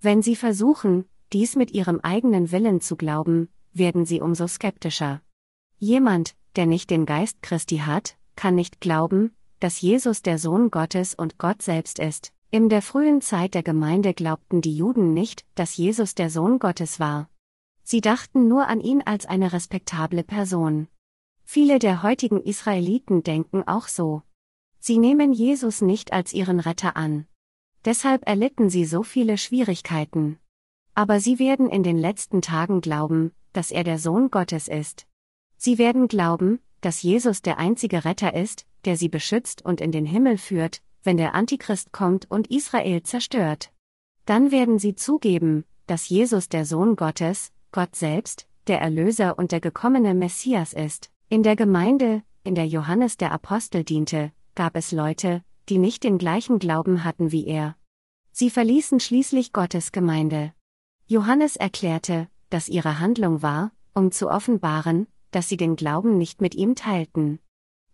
Wenn sie versuchen, dies mit ihrem eigenen Willen zu glauben, werden sie umso skeptischer. Jemand, der nicht den Geist Christi hat, kann nicht glauben, dass Jesus der Sohn Gottes und Gott selbst ist. In der frühen Zeit der Gemeinde glaubten die Juden nicht, dass Jesus der Sohn Gottes war. Sie dachten nur an ihn als eine respektable Person. Viele der heutigen Israeliten denken auch so. Sie nehmen Jesus nicht als ihren Retter an. Deshalb erlitten sie so viele Schwierigkeiten. Aber sie werden in den letzten Tagen glauben, dass er der Sohn Gottes ist. Sie werden glauben, dass Jesus der einzige Retter ist, der sie beschützt und in den Himmel führt, wenn der Antichrist kommt und Israel zerstört. Dann werden sie zugeben, dass Jesus der Sohn Gottes, Gott selbst, der Erlöser und der gekommene Messias ist. In der Gemeinde, in der Johannes der Apostel diente, gab es Leute, die nicht den gleichen Glauben hatten wie er. Sie verließen schließlich Gottes Gemeinde. Johannes erklärte, dass ihre Handlung war, um zu offenbaren, dass sie den Glauben nicht mit ihm teilten.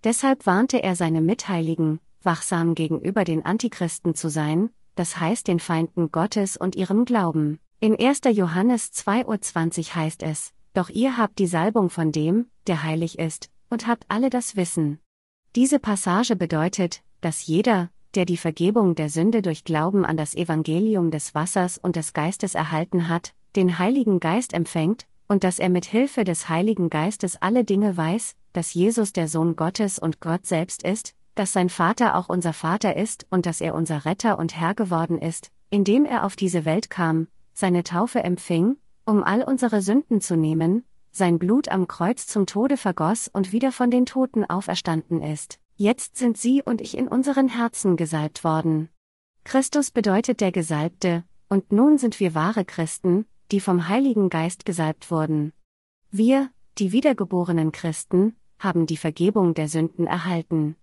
Deshalb warnte er seine Mitheiligen, wachsam gegenüber den Antichristen zu sein, das heißt den Feinden Gottes und ihrem Glauben. In 1. Johannes 2.20 Uhr heißt es, Doch ihr habt die Salbung von dem, der heilig ist, und habt alle das Wissen. Diese Passage bedeutet, dass jeder, der die Vergebung der Sünde durch Glauben an das Evangelium des Wassers und des Geistes erhalten hat, den Heiligen Geist empfängt, und dass er mit Hilfe des Heiligen Geistes alle Dinge weiß, dass Jesus der Sohn Gottes und Gott selbst ist, dass sein Vater auch unser Vater ist und dass er unser Retter und Herr geworden ist, indem er auf diese Welt kam, seine Taufe empfing, um all unsere Sünden zu nehmen, sein Blut am Kreuz zum Tode vergoss und wieder von den Toten auferstanden ist. Jetzt sind Sie und ich in unseren Herzen gesalbt worden. Christus bedeutet der Gesalbte, und nun sind wir wahre Christen, die vom Heiligen Geist gesalbt wurden. Wir, die wiedergeborenen Christen, haben die Vergebung der Sünden erhalten.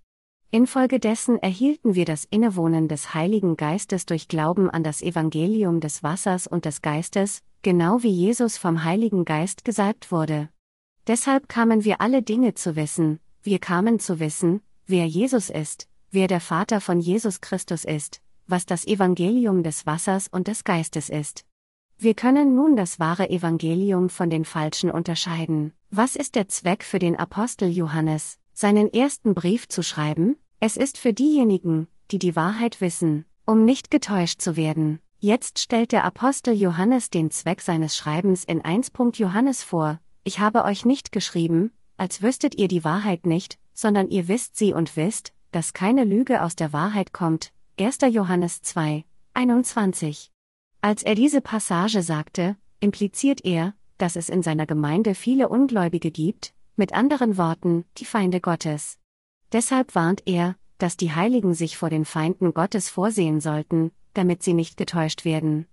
Infolgedessen erhielten wir das Innewohnen des Heiligen Geistes durch Glauben an das Evangelium des Wassers und des Geistes, genau wie Jesus vom Heiligen Geist gesalbt wurde. Deshalb kamen wir alle Dinge zu wissen, wir kamen zu wissen, wer Jesus ist, wer der Vater von Jesus Christus ist, was das Evangelium des Wassers und des Geistes ist. Wir können nun das wahre Evangelium von den falschen unterscheiden. Was ist der Zweck für den Apostel Johannes, seinen ersten Brief zu schreiben? Es ist für diejenigen, die die Wahrheit wissen, um nicht getäuscht zu werden. Jetzt stellt der Apostel Johannes den Zweck seines Schreibens in 1. Johannes vor, ich habe euch nicht geschrieben, als wüsstet ihr die Wahrheit nicht, sondern ihr wisst sie und wisst, dass keine Lüge aus der Wahrheit kommt. 1. Johannes 2, 21. Als er diese Passage sagte, impliziert er, dass es in seiner Gemeinde viele Ungläubige gibt, mit anderen Worten, die Feinde Gottes. Deshalb warnt er, dass die Heiligen sich vor den Feinden Gottes vorsehen sollten, damit sie nicht getäuscht werden.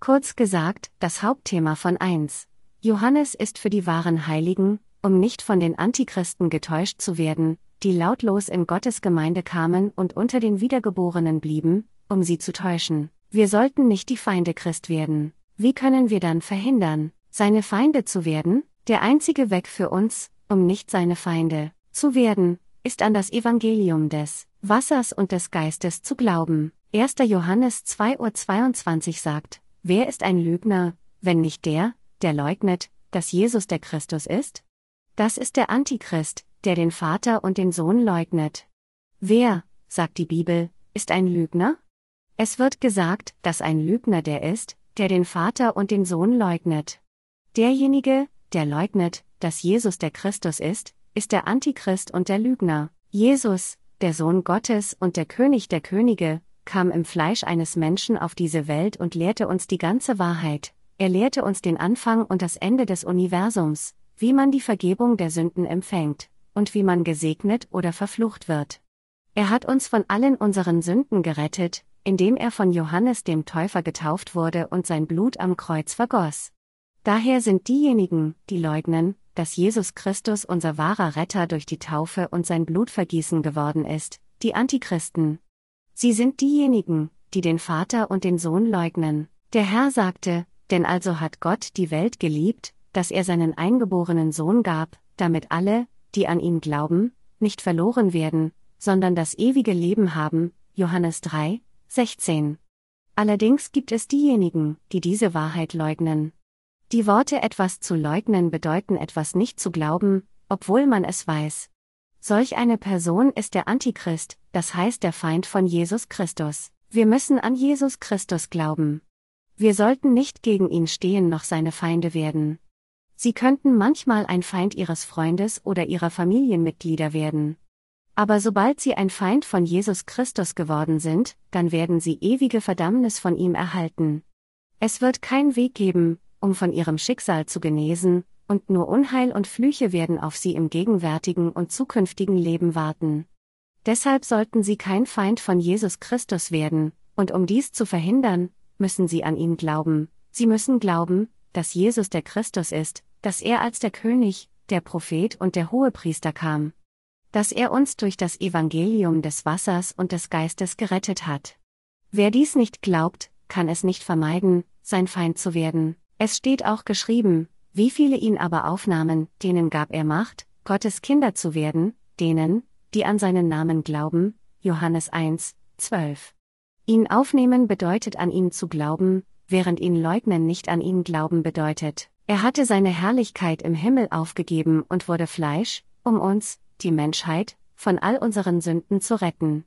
Kurz gesagt, das Hauptthema von 1. Johannes ist für die wahren Heiligen, um nicht von den Antichristen getäuscht zu werden, die lautlos in Gottes Gemeinde kamen und unter den Wiedergeborenen blieben, um sie zu täuschen. Wir sollten nicht die Feinde Christ werden. Wie können wir dann verhindern, seine Feinde zu werden? Der einzige Weg für uns, um nicht seine Feinde zu werden, ist an das Evangelium des Wassers und des Geistes zu glauben. 1. Johannes 2.22 Uhr sagt, Wer ist ein Lügner, wenn nicht der, der leugnet, dass Jesus der Christus ist? Das ist der Antichrist, der den Vater und den Sohn leugnet. Wer, sagt die Bibel, ist ein Lügner? Es wird gesagt, dass ein Lügner der ist, der den Vater und den Sohn leugnet. Derjenige, der leugnet, dass Jesus der Christus ist, ist der Antichrist und der Lügner. Jesus, der Sohn Gottes und der König der Könige, kam im Fleisch eines Menschen auf diese Welt und lehrte uns die ganze Wahrheit. Er lehrte uns den Anfang und das Ende des Universums, wie man die Vergebung der Sünden empfängt, und wie man gesegnet oder verflucht wird. Er hat uns von allen unseren Sünden gerettet, indem er von Johannes dem Täufer getauft wurde und sein Blut am Kreuz vergoss. Daher sind diejenigen, die leugnen, dass Jesus Christus unser wahrer Retter durch die Taufe und sein Blutvergießen geworden ist, die Antichristen. Sie sind diejenigen, die den Vater und den Sohn leugnen. Der Herr sagte, denn also hat Gott die Welt geliebt, dass er seinen eingeborenen Sohn gab, damit alle, die an ihn glauben, nicht verloren werden, sondern das ewige Leben haben. Johannes 3, 16. Allerdings gibt es diejenigen, die diese Wahrheit leugnen. Die Worte etwas zu leugnen bedeuten etwas nicht zu glauben, obwohl man es weiß. Solch eine Person ist der Antichrist, das heißt der Feind von Jesus Christus. Wir müssen an Jesus Christus glauben. Wir sollten nicht gegen ihn stehen noch seine Feinde werden. Sie könnten manchmal ein Feind ihres Freundes oder ihrer Familienmitglieder werden. Aber sobald sie ein Feind von Jesus Christus geworden sind, dann werden sie ewige Verdammnis von ihm erhalten. Es wird kein Weg geben, um von ihrem Schicksal zu genesen, und nur Unheil und Flüche werden auf sie im gegenwärtigen und zukünftigen Leben warten. Deshalb sollten sie kein Feind von Jesus Christus werden, und um dies zu verhindern, müssen sie an ihn glauben, sie müssen glauben, dass Jesus der Christus ist, dass er als der König, der Prophet und der Hohepriester kam. Dass er uns durch das Evangelium des Wassers und des Geistes gerettet hat. Wer dies nicht glaubt, kann es nicht vermeiden, sein Feind zu werden. Es steht auch geschrieben, wie viele ihn aber aufnahmen, denen gab er Macht, Gottes Kinder zu werden, denen, die an seinen Namen glauben, Johannes 1, 12. Ihn aufnehmen bedeutet an ihn zu glauben, während ihn leugnen nicht an ihn glauben bedeutet. Er hatte seine Herrlichkeit im Himmel aufgegeben und wurde Fleisch, um uns, die Menschheit, von all unseren Sünden zu retten.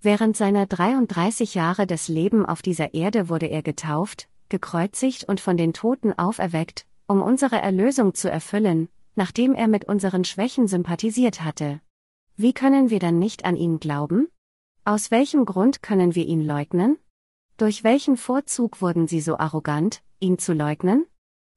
Während seiner 33 Jahre des Leben auf dieser Erde wurde er getauft, gekreuzigt und von den Toten auferweckt, um unsere Erlösung zu erfüllen, nachdem er mit unseren Schwächen sympathisiert hatte. Wie können wir dann nicht an ihn glauben? Aus welchem Grund können wir ihn leugnen? Durch welchen Vorzug wurden sie so arrogant, ihn zu leugnen?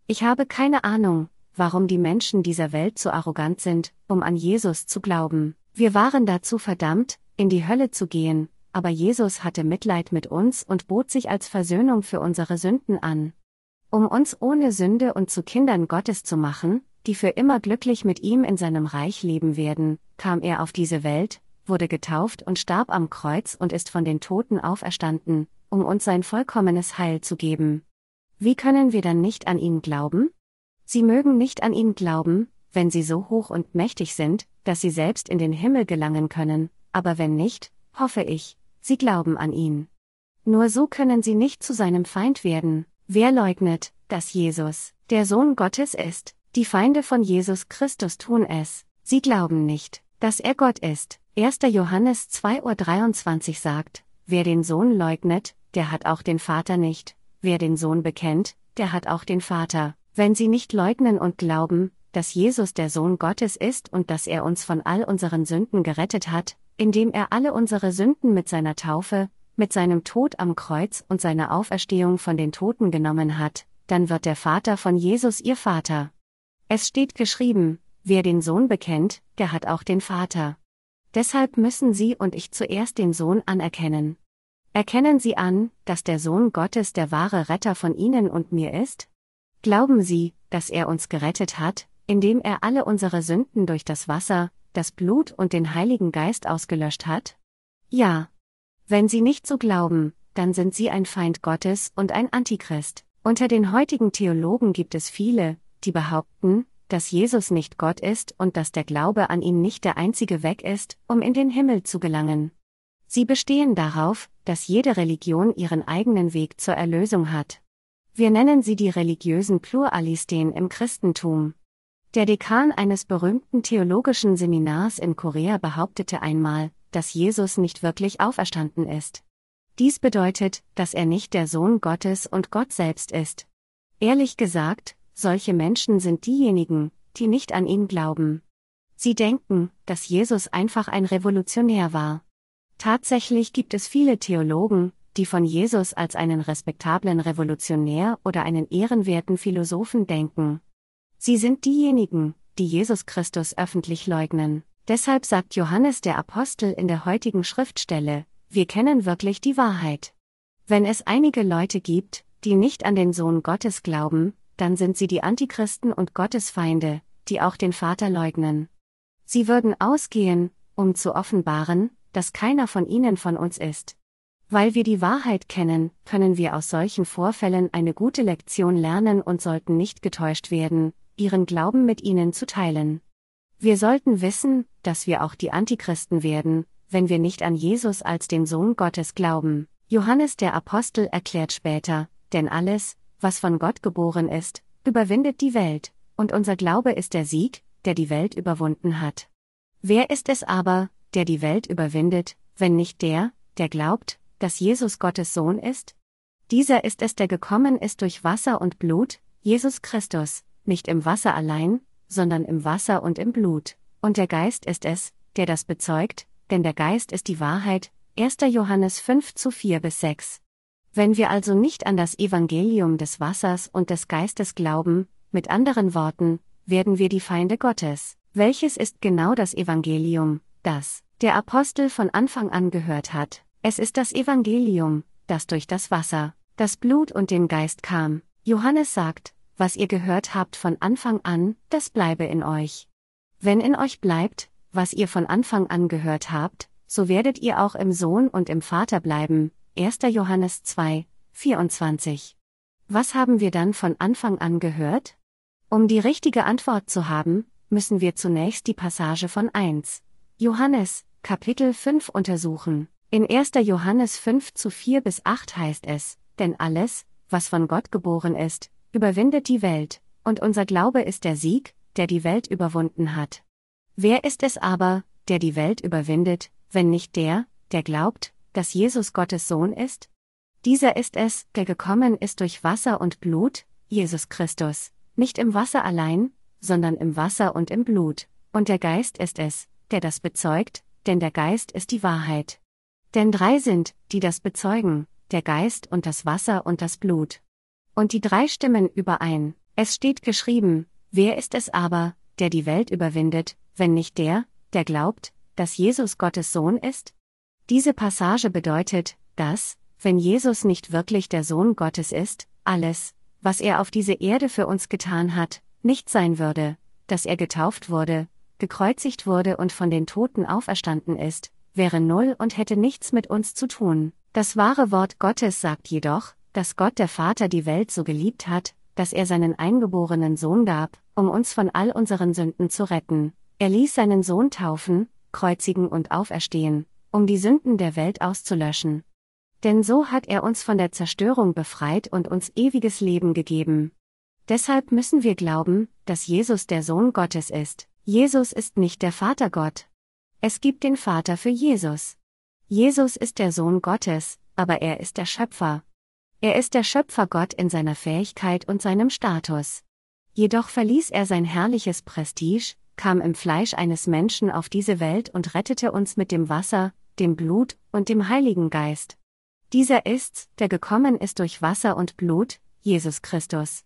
Ich habe keine Ahnung, warum die Menschen dieser Welt so arrogant sind, um an Jesus zu glauben. Wir waren dazu verdammt, in die Hölle zu gehen, aber Jesus hatte Mitleid mit uns und bot sich als Versöhnung für unsere Sünden an. Um uns ohne Sünde und zu Kindern Gottes zu machen, die für immer glücklich mit ihm in seinem Reich leben werden, kam er auf diese Welt, wurde getauft und starb am Kreuz und ist von den Toten auferstanden, um uns sein vollkommenes Heil zu geben. Wie können wir dann nicht an ihn glauben? Sie mögen nicht an ihn glauben, wenn sie so hoch und mächtig sind, dass sie selbst in den Himmel gelangen können, aber wenn nicht, hoffe ich, sie glauben an ihn. Nur so können sie nicht zu seinem Feind werden. Wer leugnet, dass Jesus, der Sohn Gottes ist, die Feinde von Jesus Christus tun es, sie glauben nicht, dass er Gott ist. 1. Johannes 2.23 Uhr sagt, wer den Sohn leugnet, der hat auch den Vater nicht, wer den Sohn bekennt, der hat auch den Vater. Wenn sie nicht leugnen und glauben, dass Jesus der Sohn Gottes ist und dass er uns von all unseren Sünden gerettet hat, indem er alle unsere Sünden mit seiner Taufe, mit seinem Tod am Kreuz und seiner Auferstehung von den Toten genommen hat, dann wird der Vater von Jesus ihr Vater. Es steht geschrieben, wer den Sohn bekennt, der hat auch den Vater. Deshalb müssen Sie und ich zuerst den Sohn anerkennen. Erkennen Sie an, dass der Sohn Gottes der wahre Retter von Ihnen und mir ist? Glauben Sie, dass er uns gerettet hat, indem er alle unsere Sünden durch das Wasser, das Blut und den Heiligen Geist ausgelöscht hat? Ja. Wenn Sie nicht so glauben, dann sind Sie ein Feind Gottes und ein Antichrist. Unter den heutigen Theologen gibt es viele, die behaupten, dass Jesus nicht Gott ist und dass der Glaube an ihn nicht der einzige Weg ist, um in den Himmel zu gelangen. Sie bestehen darauf, dass jede Religion ihren eigenen Weg zur Erlösung hat. Wir nennen sie die religiösen Pluralisten im Christentum. Der Dekan eines berühmten theologischen Seminars in Korea behauptete einmal, dass Jesus nicht wirklich auferstanden ist. Dies bedeutet, dass er nicht der Sohn Gottes und Gott selbst ist. Ehrlich gesagt, solche Menschen sind diejenigen, die nicht an ihn glauben. Sie denken, dass Jesus einfach ein Revolutionär war. Tatsächlich gibt es viele Theologen, die von Jesus als einen respektablen Revolutionär oder einen ehrenwerten Philosophen denken. Sie sind diejenigen, die Jesus Christus öffentlich leugnen. Deshalb sagt Johannes der Apostel in der heutigen Schriftstelle, wir kennen wirklich die Wahrheit. Wenn es einige Leute gibt, die nicht an den Sohn Gottes glauben, dann sind sie die Antichristen und Gottesfeinde, die auch den Vater leugnen. Sie würden ausgehen, um zu offenbaren, dass keiner von ihnen von uns ist. Weil wir die Wahrheit kennen, können wir aus solchen Vorfällen eine gute Lektion lernen und sollten nicht getäuscht werden, ihren Glauben mit ihnen zu teilen. Wir sollten wissen, dass wir auch die Antichristen werden, wenn wir nicht an Jesus als den Sohn Gottes glauben. Johannes der Apostel erklärt später, denn alles, was von Gott geboren ist, überwindet die Welt, und unser Glaube ist der Sieg, der die Welt überwunden hat. Wer ist es aber, der die Welt überwindet, wenn nicht der, der glaubt, dass Jesus Gottes Sohn ist? Dieser ist es, der gekommen ist durch Wasser und Blut, Jesus Christus, nicht im Wasser allein, sondern im Wasser und im Blut, und der Geist ist es, der das bezeugt, denn der Geist ist die Wahrheit, 1. Johannes 5 zu 4 bis 6. Wenn wir also nicht an das Evangelium des Wassers und des Geistes glauben, mit anderen Worten, werden wir die Feinde Gottes. Welches ist genau das Evangelium, das der Apostel von Anfang an gehört hat. Es ist das Evangelium, das durch das Wasser, das Blut und den Geist kam. Johannes sagt, was ihr gehört habt von Anfang an, das bleibe in euch. Wenn in euch bleibt, was ihr von Anfang an gehört habt, so werdet ihr auch im Sohn und im Vater bleiben. 1. Johannes 2, 24. Was haben wir dann von Anfang an gehört? Um die richtige Antwort zu haben, müssen wir zunächst die Passage von 1, Johannes, Kapitel 5 untersuchen. In 1. Johannes 5 zu 4 bis 8 heißt es, denn alles, was von Gott geboren ist, überwindet die Welt, und unser Glaube ist der Sieg, der die Welt überwunden hat. Wer ist es aber, der die Welt überwindet, wenn nicht der, der glaubt, dass Jesus Gottes Sohn ist? Dieser ist es, der gekommen ist durch Wasser und Blut, Jesus Christus, nicht im Wasser allein, sondern im Wasser und im Blut, und der Geist ist es, der das bezeugt, denn der Geist ist die Wahrheit. Denn drei sind, die das bezeugen, der Geist und das Wasser und das Blut. Und die drei stimmen überein. Es steht geschrieben, wer ist es aber, der die Welt überwindet, wenn nicht der, der glaubt, dass Jesus Gottes Sohn ist? Diese Passage bedeutet, dass, wenn Jesus nicht wirklich der Sohn Gottes ist, alles, was er auf diese Erde für uns getan hat, nicht sein würde, dass er getauft wurde, gekreuzigt wurde und von den Toten auferstanden ist, wäre null und hätte nichts mit uns zu tun. Das wahre Wort Gottes sagt jedoch, dass Gott der Vater die Welt so geliebt hat, dass er seinen eingeborenen Sohn gab, um uns von all unseren Sünden zu retten. Er ließ seinen Sohn taufen, kreuzigen und auferstehen, um die Sünden der Welt auszulöschen. Denn so hat er uns von der Zerstörung befreit und uns ewiges Leben gegeben. Deshalb müssen wir glauben, dass Jesus der Sohn Gottes ist. Jesus ist nicht der Vater Gott. Es gibt den Vater für Jesus. Jesus ist der Sohn Gottes, aber er ist der Schöpfer. Er ist der Schöpfer Gott in seiner Fähigkeit und seinem Status. Jedoch verließ er sein herrliches Prestige, kam im Fleisch eines Menschen auf diese Welt und rettete uns mit dem Wasser, dem Blut und dem Heiligen Geist. Dieser ist's, der gekommen ist durch Wasser und Blut, Jesus Christus.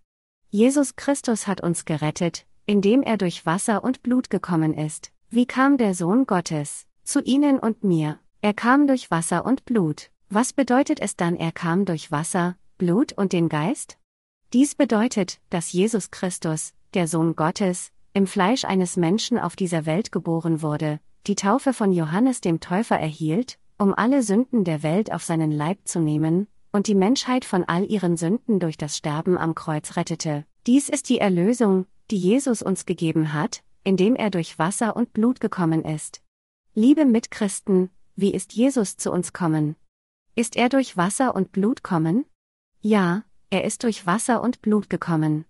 Jesus Christus hat uns gerettet, indem er durch Wasser und Blut gekommen ist. Wie kam der Sohn Gottes zu Ihnen und mir? Er kam durch Wasser und Blut. Was bedeutet es dann, er kam durch Wasser, Blut und den Geist? Dies bedeutet, dass Jesus Christus, der Sohn Gottes, im Fleisch eines Menschen auf dieser Welt geboren wurde, die Taufe von Johannes dem Täufer erhielt, um alle Sünden der Welt auf seinen Leib zu nehmen, und die Menschheit von all ihren Sünden durch das Sterben am Kreuz rettete. Dies ist die Erlösung, die Jesus uns gegeben hat, indem er durch Wasser und Blut gekommen ist. Liebe Mitchristen, wie ist Jesus zu uns kommen? Ist er durch Wasser und Blut kommen? Ja, er ist durch Wasser und Blut gekommen.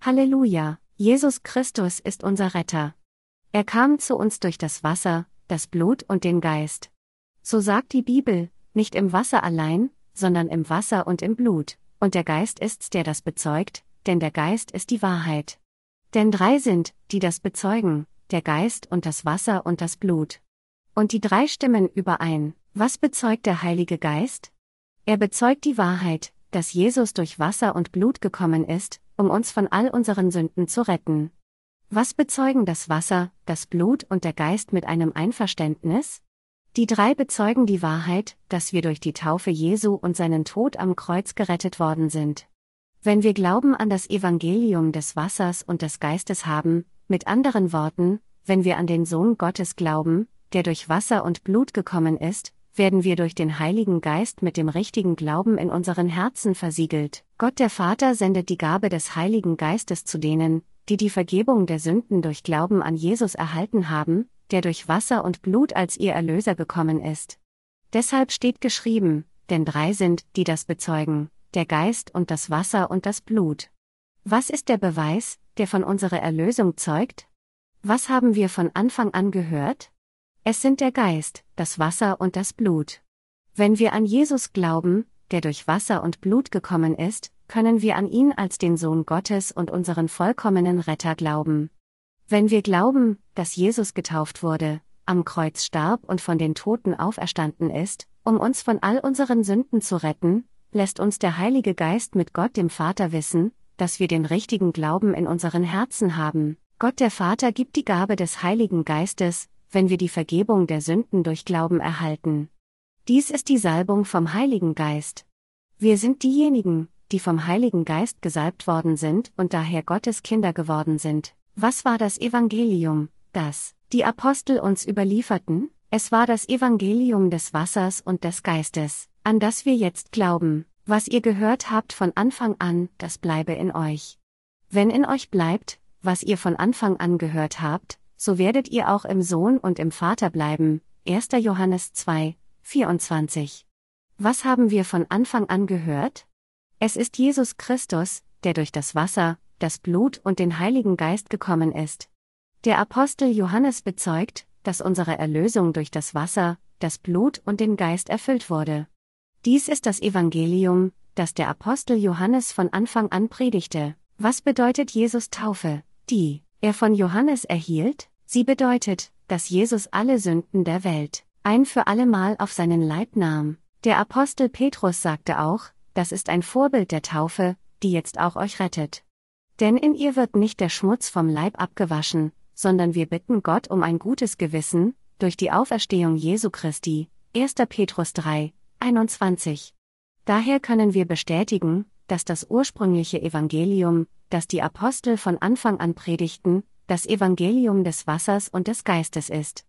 Halleluja, Jesus Christus ist unser Retter. Er kam zu uns durch das Wasser, das Blut und den Geist. So sagt die Bibel, nicht im Wasser allein, sondern im Wasser und im Blut, und der Geist ist's, der das bezeugt, denn der Geist ist die Wahrheit. Denn drei sind, die das bezeugen, der Geist und das Wasser und das Blut. Und die drei stimmen überein. Was bezeugt der Heilige Geist? Er bezeugt die Wahrheit, dass Jesus durch Wasser und Blut gekommen ist, um uns von all unseren Sünden zu retten. Was bezeugen das Wasser, das Blut und der Geist mit einem Einverständnis? Die drei bezeugen die Wahrheit, dass wir durch die Taufe Jesu und seinen Tod am Kreuz gerettet worden sind. Wenn wir Glauben an das Evangelium des Wassers und des Geistes haben, mit anderen Worten, wenn wir an den Sohn Gottes glauben, der durch Wasser und Blut gekommen ist, werden wir durch den Heiligen Geist mit dem richtigen Glauben in unseren Herzen versiegelt. Gott der Vater sendet die Gabe des Heiligen Geistes zu denen, die die Vergebung der Sünden durch Glauben an Jesus erhalten haben, der durch Wasser und Blut als ihr Erlöser gekommen ist. Deshalb steht geschrieben, denn drei sind, die das bezeugen, der Geist und das Wasser und das Blut. Was ist der Beweis, der von unserer Erlösung zeugt? Was haben wir von Anfang an gehört? Es sind der Geist, das Wasser und das Blut. Wenn wir an Jesus glauben, der durch Wasser und Blut gekommen ist, können wir an ihn als den Sohn Gottes und unseren vollkommenen Retter glauben. Wenn wir glauben, dass Jesus getauft wurde, am Kreuz starb und von den Toten auferstanden ist, um uns von all unseren Sünden zu retten, lässt uns der Heilige Geist mit Gott dem Vater wissen, dass wir den richtigen Glauben in unseren Herzen haben. Gott der Vater gibt die Gabe des Heiligen Geistes, wenn wir die Vergebung der Sünden durch Glauben erhalten. Dies ist die Salbung vom Heiligen Geist. Wir sind diejenigen, die vom Heiligen Geist gesalbt worden sind und daher Gottes Kinder geworden sind. Was war das Evangelium, das die Apostel uns überlieferten? Es war das Evangelium des Wassers und des Geistes, an das wir jetzt glauben. Was ihr gehört habt von Anfang an, das bleibe in euch. Wenn in euch bleibt, was ihr von Anfang an gehört habt, so werdet ihr auch im Sohn und im Vater bleiben. 1. Johannes 2, 24. Was haben wir von Anfang an gehört? Es ist Jesus Christus, der durch das Wasser, das Blut und den Heiligen Geist gekommen ist. Der Apostel Johannes bezeugt, dass unsere Erlösung durch das Wasser, das Blut und den Geist erfüllt wurde. Dies ist das Evangelium, das der Apostel Johannes von Anfang an predigte. Was bedeutet Jesus Taufe, die er von Johannes erhielt? Sie bedeutet, dass Jesus alle Sünden der Welt ein für allemal auf seinen Leib nahm. Der Apostel Petrus sagte auch, das ist ein Vorbild der Taufe, die jetzt auch euch rettet. Denn in ihr wird nicht der Schmutz vom Leib abgewaschen, sondern wir bitten Gott um ein gutes Gewissen, durch die Auferstehung Jesu Christi. 1. Petrus 3, 21. Daher können wir bestätigen, dass das ursprüngliche Evangelium, das die Apostel von Anfang an predigten, das Evangelium des Wassers und des Geistes ist.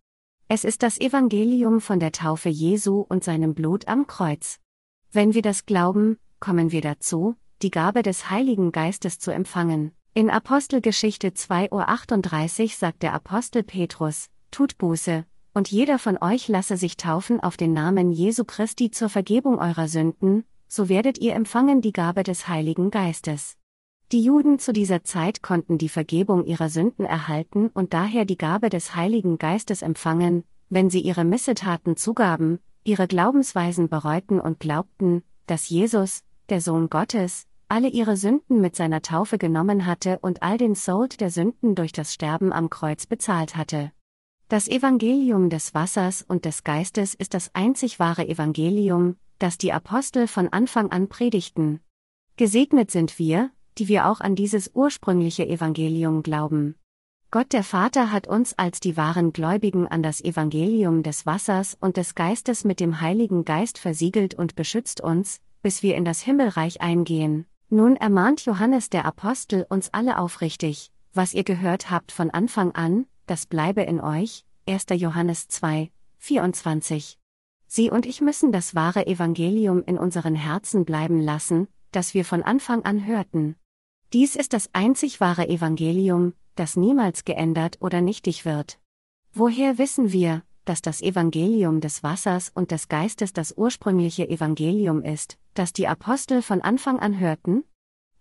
Es ist das Evangelium von der Taufe Jesu und seinem Blut am Kreuz. Wenn wir das glauben, kommen wir dazu, die Gabe des Heiligen Geistes zu empfangen. In Apostelgeschichte 2.38 Uhr sagt der Apostel Petrus, tut Buße, und jeder von euch lasse sich taufen auf den Namen Jesu Christi zur Vergebung eurer Sünden, so werdet ihr empfangen die Gabe des Heiligen Geistes. Die Juden zu dieser Zeit konnten die Vergebung ihrer Sünden erhalten und daher die Gabe des Heiligen Geistes empfangen, wenn sie ihre Missetaten zugaben, ihre Glaubensweisen bereuten und glaubten, dass Jesus, der Sohn Gottes, alle ihre Sünden mit seiner Taufe genommen hatte und all den Sold der Sünden durch das Sterben am Kreuz bezahlt hatte. Das Evangelium des Wassers und des Geistes ist das einzig wahre Evangelium, das die Apostel von Anfang an predigten. Gesegnet sind wir, die wir auch an dieses ursprüngliche Evangelium glauben. Gott der Vater hat uns als die wahren Gläubigen an das Evangelium des Wassers und des Geistes mit dem Heiligen Geist versiegelt und beschützt uns, bis wir in das Himmelreich eingehen. Nun ermahnt Johannes der Apostel uns alle aufrichtig, was ihr gehört habt von Anfang an, das bleibe in euch. 1. Johannes 2, 24. Sie und ich müssen das wahre Evangelium in unseren Herzen bleiben lassen, das wir von Anfang an hörten. Dies ist das einzig wahre Evangelium, das niemals geändert oder nichtig wird. Woher wissen wir, dass das Evangelium des Wassers und des Geistes das ursprüngliche Evangelium ist, das die Apostel von Anfang an hörten?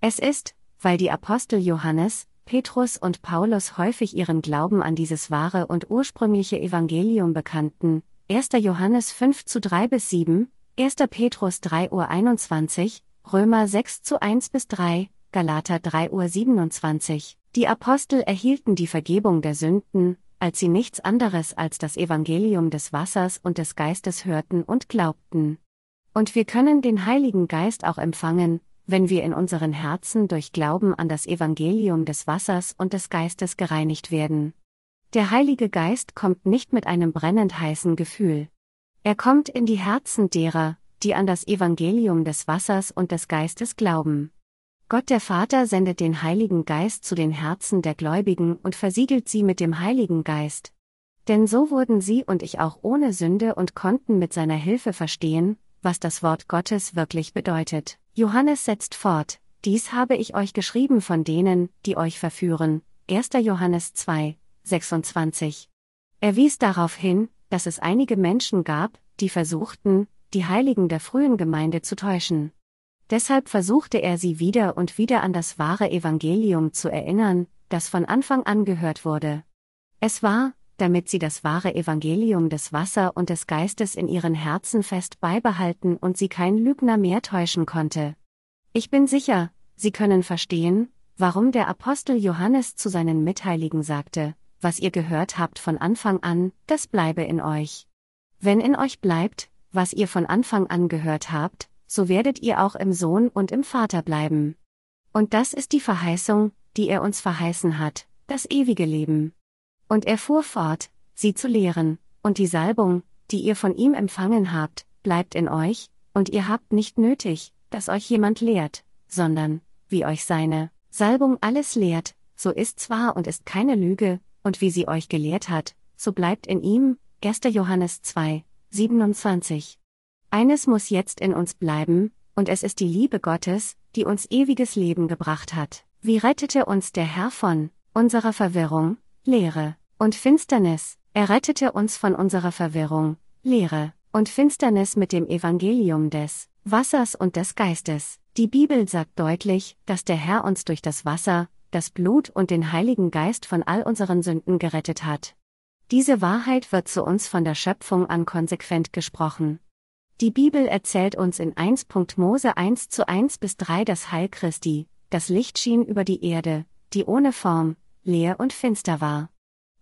Es ist, weil die Apostel Johannes, Petrus und Paulus häufig ihren Glauben an dieses wahre und ursprüngliche Evangelium bekannten. 1. Johannes 5 zu 3 bis 7, 1. Petrus 3 Uhr 21, Römer 6 zu 1 bis 3, Galater 3 Uhr 27. Die Apostel erhielten die Vergebung der Sünden, als sie nichts anderes als das Evangelium des Wassers und des Geistes hörten und glaubten. Und wir können den Heiligen Geist auch empfangen, wenn wir in unseren Herzen durch Glauben an das Evangelium des Wassers und des Geistes gereinigt werden. Der Heilige Geist kommt nicht mit einem brennend heißen Gefühl. Er kommt in die Herzen derer, die an das Evangelium des Wassers und des Geistes glauben. Gott der Vater sendet den Heiligen Geist zu den Herzen der Gläubigen und versiegelt sie mit dem Heiligen Geist. Denn so wurden sie und ich auch ohne Sünde und konnten mit seiner Hilfe verstehen, was das Wort Gottes wirklich bedeutet. Johannes setzt fort, dies habe ich euch geschrieben von denen, die euch verführen. 1. Johannes 2, 26. Er wies darauf hin, dass es einige Menschen gab, die versuchten, die Heiligen der frühen Gemeinde zu täuschen. Deshalb versuchte er sie wieder und wieder an das wahre Evangelium zu erinnern, das von Anfang an gehört wurde. Es war, damit sie das wahre Evangelium des Wasser und des Geistes in ihren Herzen fest beibehalten und sie kein Lügner mehr täuschen konnte. Ich bin sicher, Sie können verstehen, warum der Apostel Johannes zu seinen Mitheiligen sagte, was ihr gehört habt von Anfang an, das bleibe in euch. Wenn in euch bleibt, was ihr von Anfang an gehört habt, so werdet ihr auch im Sohn und im Vater bleiben. Und das ist die Verheißung, die er uns verheißen hat, das ewige Leben. Und er fuhr fort, sie zu lehren, und die Salbung, die ihr von ihm empfangen habt, bleibt in euch, und ihr habt nicht nötig, dass euch jemand lehrt, sondern, wie euch seine Salbung alles lehrt, so ist wahr und ist keine Lüge, und wie sie euch gelehrt hat, so bleibt in ihm, 1. Johannes 2, 27. Eines muss jetzt in uns bleiben, und es ist die Liebe Gottes, die uns ewiges Leben gebracht hat. Wie rettete uns der Herr von unserer Verwirrung, Lehre und Finsternis? Er rettete uns von unserer Verwirrung, Lehre und Finsternis mit dem Evangelium des Wassers und des Geistes. Die Bibel sagt deutlich, dass der Herr uns durch das Wasser, das Blut und den Heiligen Geist von all unseren Sünden gerettet hat. Diese Wahrheit wird zu uns von der Schöpfung an konsequent gesprochen. Die Bibel erzählt uns in 1. Mose 1 zu 1 bis 3 das Heil Christi, das Licht schien über die Erde, die ohne Form, leer und finster war.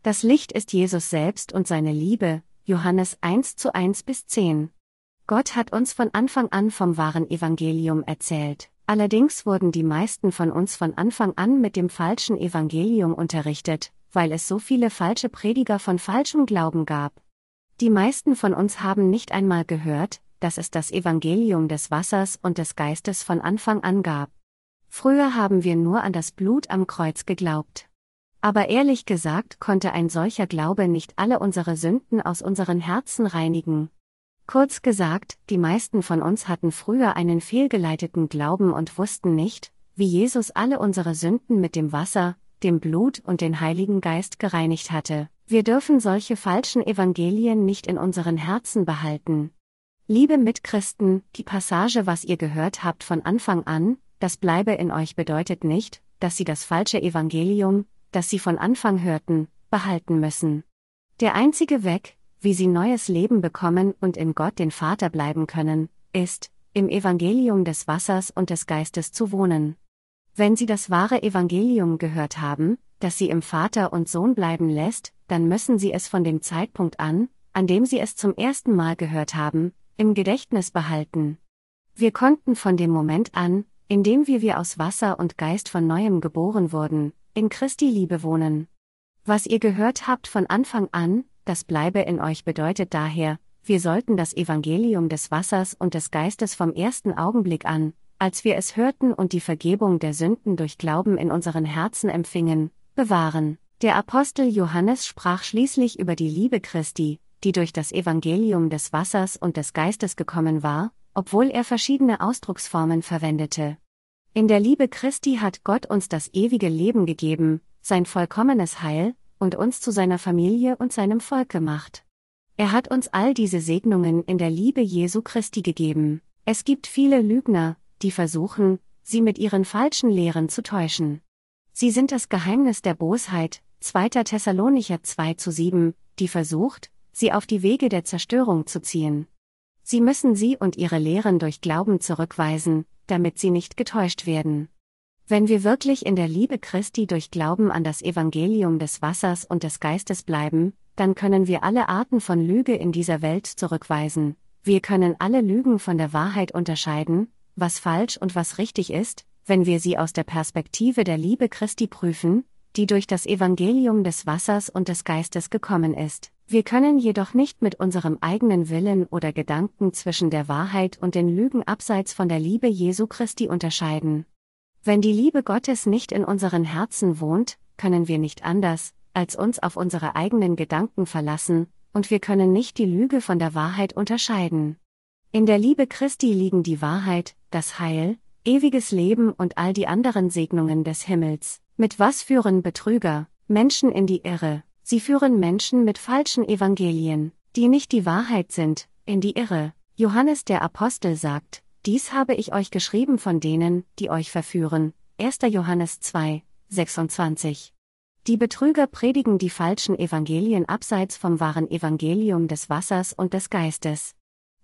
Das Licht ist Jesus selbst und seine Liebe, Johannes 1 zu 1 bis 10. Gott hat uns von Anfang an vom wahren Evangelium erzählt. Allerdings wurden die meisten von uns von Anfang an mit dem falschen Evangelium unterrichtet, weil es so viele falsche Prediger von falschem Glauben gab. Die meisten von uns haben nicht einmal gehört, dass es das Evangelium des Wassers und des Geistes von Anfang an gab. Früher haben wir nur an das Blut am Kreuz geglaubt. Aber ehrlich gesagt konnte ein solcher Glaube nicht alle unsere Sünden aus unseren Herzen reinigen. Kurz gesagt, die meisten von uns hatten früher einen fehlgeleiteten Glauben und wussten nicht, wie Jesus alle unsere Sünden mit dem Wasser, dem Blut und den Heiligen Geist gereinigt hatte. Wir dürfen solche falschen Evangelien nicht in unseren Herzen behalten. Liebe Mitchristen, die Passage, was ihr gehört habt von Anfang an, das bleibe in euch bedeutet nicht, dass sie das falsche Evangelium, das sie von Anfang hörten, behalten müssen. Der einzige Weg, wie sie neues Leben bekommen und in Gott den Vater bleiben können, ist, im Evangelium des Wassers und des Geistes zu wohnen. Wenn Sie das wahre Evangelium gehört haben, das Sie im Vater und Sohn bleiben lässt, dann müssen Sie es von dem Zeitpunkt an, an dem Sie es zum ersten Mal gehört haben, im Gedächtnis behalten. Wir konnten von dem Moment an, in dem wir wir aus Wasser und Geist von neuem geboren wurden, in Christi Liebe wohnen. Was ihr gehört habt von Anfang an, das bleibe in euch bedeutet daher, wir sollten das Evangelium des Wassers und des Geistes vom ersten Augenblick an, als wir es hörten und die Vergebung der Sünden durch Glauben in unseren Herzen empfingen, bewahren. Der Apostel Johannes sprach schließlich über die Liebe Christi, die durch das Evangelium des Wassers und des Geistes gekommen war, obwohl er verschiedene Ausdrucksformen verwendete. In der Liebe Christi hat Gott uns das ewige Leben gegeben, sein vollkommenes Heil, und uns zu seiner Familie und seinem Volk gemacht. Er hat uns all diese Segnungen in der Liebe Jesu Christi gegeben. Es gibt viele Lügner, die versuchen, sie mit ihren falschen Lehren zu täuschen. Sie sind das Geheimnis der Bosheit, 2. Thessalonicher 2 zu 7, die versucht, sie auf die Wege der Zerstörung zu ziehen. Sie müssen sie und ihre Lehren durch Glauben zurückweisen, damit sie nicht getäuscht werden. Wenn wir wirklich in der Liebe Christi durch Glauben an das Evangelium des Wassers und des Geistes bleiben, dann können wir alle Arten von Lüge in dieser Welt zurückweisen. Wir können alle Lügen von der Wahrheit unterscheiden, was falsch und was richtig ist, wenn wir sie aus der Perspektive der Liebe Christi prüfen, die durch das Evangelium des Wassers und des Geistes gekommen ist. Wir können jedoch nicht mit unserem eigenen Willen oder Gedanken zwischen der Wahrheit und den Lügen abseits von der Liebe Jesu Christi unterscheiden. Wenn die Liebe Gottes nicht in unseren Herzen wohnt, können wir nicht anders, als uns auf unsere eigenen Gedanken verlassen, und wir können nicht die Lüge von der Wahrheit unterscheiden. In der Liebe Christi liegen die Wahrheit, das Heil, ewiges Leben und all die anderen Segnungen des Himmels. Mit was führen Betrüger, Menschen in die Irre? Sie führen Menschen mit falschen Evangelien, die nicht die Wahrheit sind, in die Irre. Johannes der Apostel sagt, dies habe ich euch geschrieben von denen, die euch verführen. 1. Johannes 2, 26. Die Betrüger predigen die falschen Evangelien abseits vom wahren Evangelium des Wassers und des Geistes.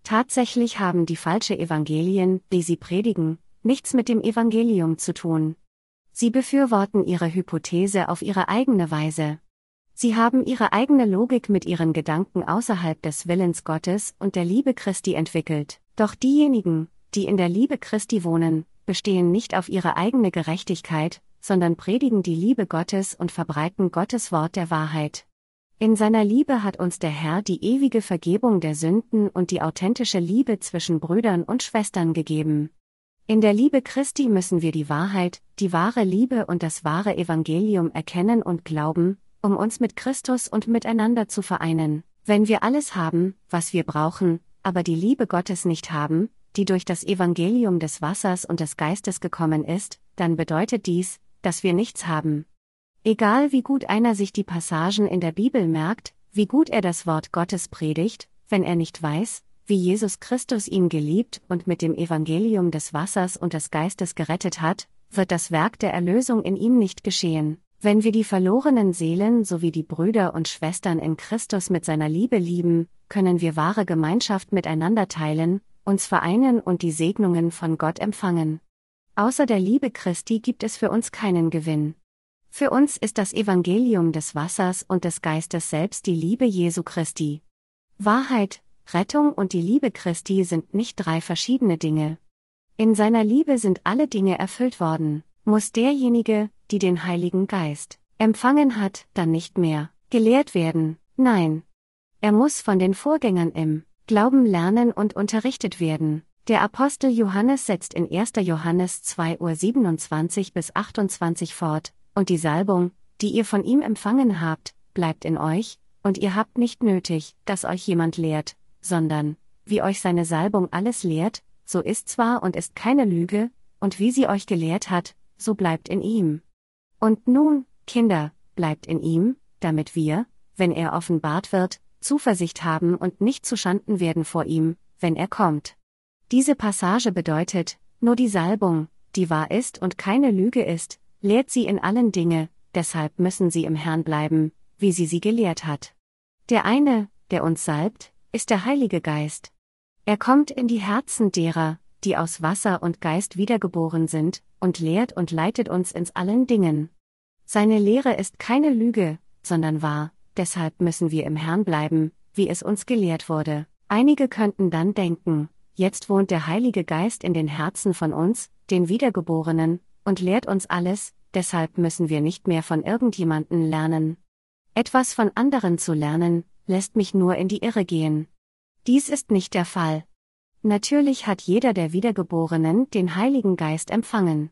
Tatsächlich haben die falsche Evangelien, die sie predigen, nichts mit dem Evangelium zu tun. Sie befürworten ihre Hypothese auf ihre eigene Weise. Sie haben ihre eigene Logik mit ihren Gedanken außerhalb des Willens Gottes und der Liebe Christi entwickelt. Doch diejenigen, die in der Liebe Christi wohnen, bestehen nicht auf ihre eigene Gerechtigkeit, sondern predigen die Liebe Gottes und verbreiten Gottes Wort der Wahrheit. In seiner Liebe hat uns der Herr die ewige Vergebung der Sünden und die authentische Liebe zwischen Brüdern und Schwestern gegeben. In der Liebe Christi müssen wir die Wahrheit, die wahre Liebe und das wahre Evangelium erkennen und glauben, um uns mit Christus und miteinander zu vereinen. Wenn wir alles haben, was wir brauchen, aber die Liebe Gottes nicht haben, die durch das Evangelium des Wassers und des Geistes gekommen ist, dann bedeutet dies, dass wir nichts haben. Egal wie gut einer sich die Passagen in der Bibel merkt, wie gut er das Wort Gottes predigt, wenn er nicht weiß, wie Jesus Christus ihn geliebt und mit dem Evangelium des Wassers und des Geistes gerettet hat, wird das Werk der Erlösung in ihm nicht geschehen. Wenn wir die verlorenen Seelen sowie die Brüder und Schwestern in Christus mit seiner Liebe lieben, können wir wahre Gemeinschaft miteinander teilen, uns vereinen und die Segnungen von Gott empfangen. Außer der Liebe Christi gibt es für uns keinen Gewinn. Für uns ist das Evangelium des Wassers und des Geistes selbst die Liebe Jesu Christi. Wahrheit, Rettung und die Liebe Christi sind nicht drei verschiedene Dinge. In seiner Liebe sind alle Dinge erfüllt worden muss derjenige, die den Heiligen Geist empfangen hat, dann nicht mehr gelehrt werden, nein. Er muss von den Vorgängern im Glauben lernen und unterrichtet werden. Der Apostel Johannes setzt in 1. Johannes 2 Uhr 27 bis 28 fort, und die Salbung, die ihr von ihm empfangen habt, bleibt in euch, und ihr habt nicht nötig, dass euch jemand lehrt, sondern, wie euch seine Salbung alles lehrt, so ist zwar und ist keine Lüge, und wie sie euch gelehrt hat, so bleibt in ihm. Und nun, Kinder, bleibt in ihm, damit wir, wenn er offenbart wird, Zuversicht haben und nicht zuschanden werden vor ihm, wenn er kommt. Diese Passage bedeutet, nur die Salbung, die wahr ist und keine Lüge ist, lehrt sie in allen Dinge, deshalb müssen sie im Herrn bleiben, wie sie sie gelehrt hat. Der eine, der uns salbt, ist der Heilige Geist. Er kommt in die Herzen derer, die aus Wasser und Geist wiedergeboren sind, und lehrt und leitet uns ins allen Dingen. Seine Lehre ist keine Lüge, sondern wahr, deshalb müssen wir im Herrn bleiben, wie es uns gelehrt wurde. Einige könnten dann denken, jetzt wohnt der Heilige Geist in den Herzen von uns, den Wiedergeborenen, und lehrt uns alles, deshalb müssen wir nicht mehr von irgendjemanden lernen. Etwas von anderen zu lernen, lässt mich nur in die Irre gehen. Dies ist nicht der Fall. Natürlich hat jeder der Wiedergeborenen den Heiligen Geist empfangen.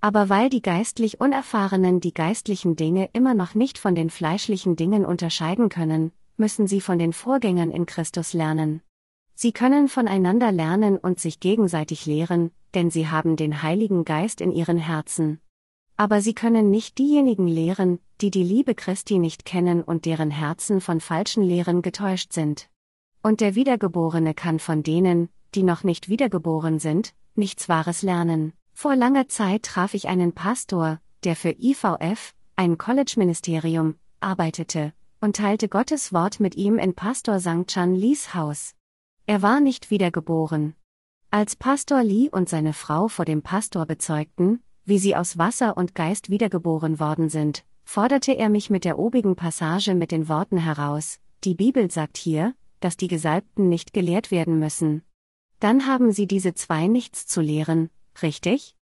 Aber weil die geistlich Unerfahrenen die geistlichen Dinge immer noch nicht von den fleischlichen Dingen unterscheiden können, müssen sie von den Vorgängern in Christus lernen. Sie können voneinander lernen und sich gegenseitig lehren, denn sie haben den Heiligen Geist in ihren Herzen. Aber sie können nicht diejenigen lehren, die die Liebe Christi nicht kennen und deren Herzen von falschen Lehren getäuscht sind. Und der Wiedergeborene kann von denen, die noch nicht wiedergeboren sind, nichts Wahres lernen. Vor langer Zeit traf ich einen Pastor, der für IVF, ein College-Ministerium, arbeitete, und teilte Gottes Wort mit ihm in Pastor St. Chan Lees Haus. Er war nicht wiedergeboren. Als Pastor Lee und seine Frau vor dem Pastor bezeugten, wie sie aus Wasser und Geist wiedergeboren worden sind, forderte er mich mit der obigen Passage mit den Worten heraus, die Bibel sagt hier, dass die Gesalbten nicht gelehrt werden müssen. Dann haben sie diese zwei nichts zu lehren, richtig?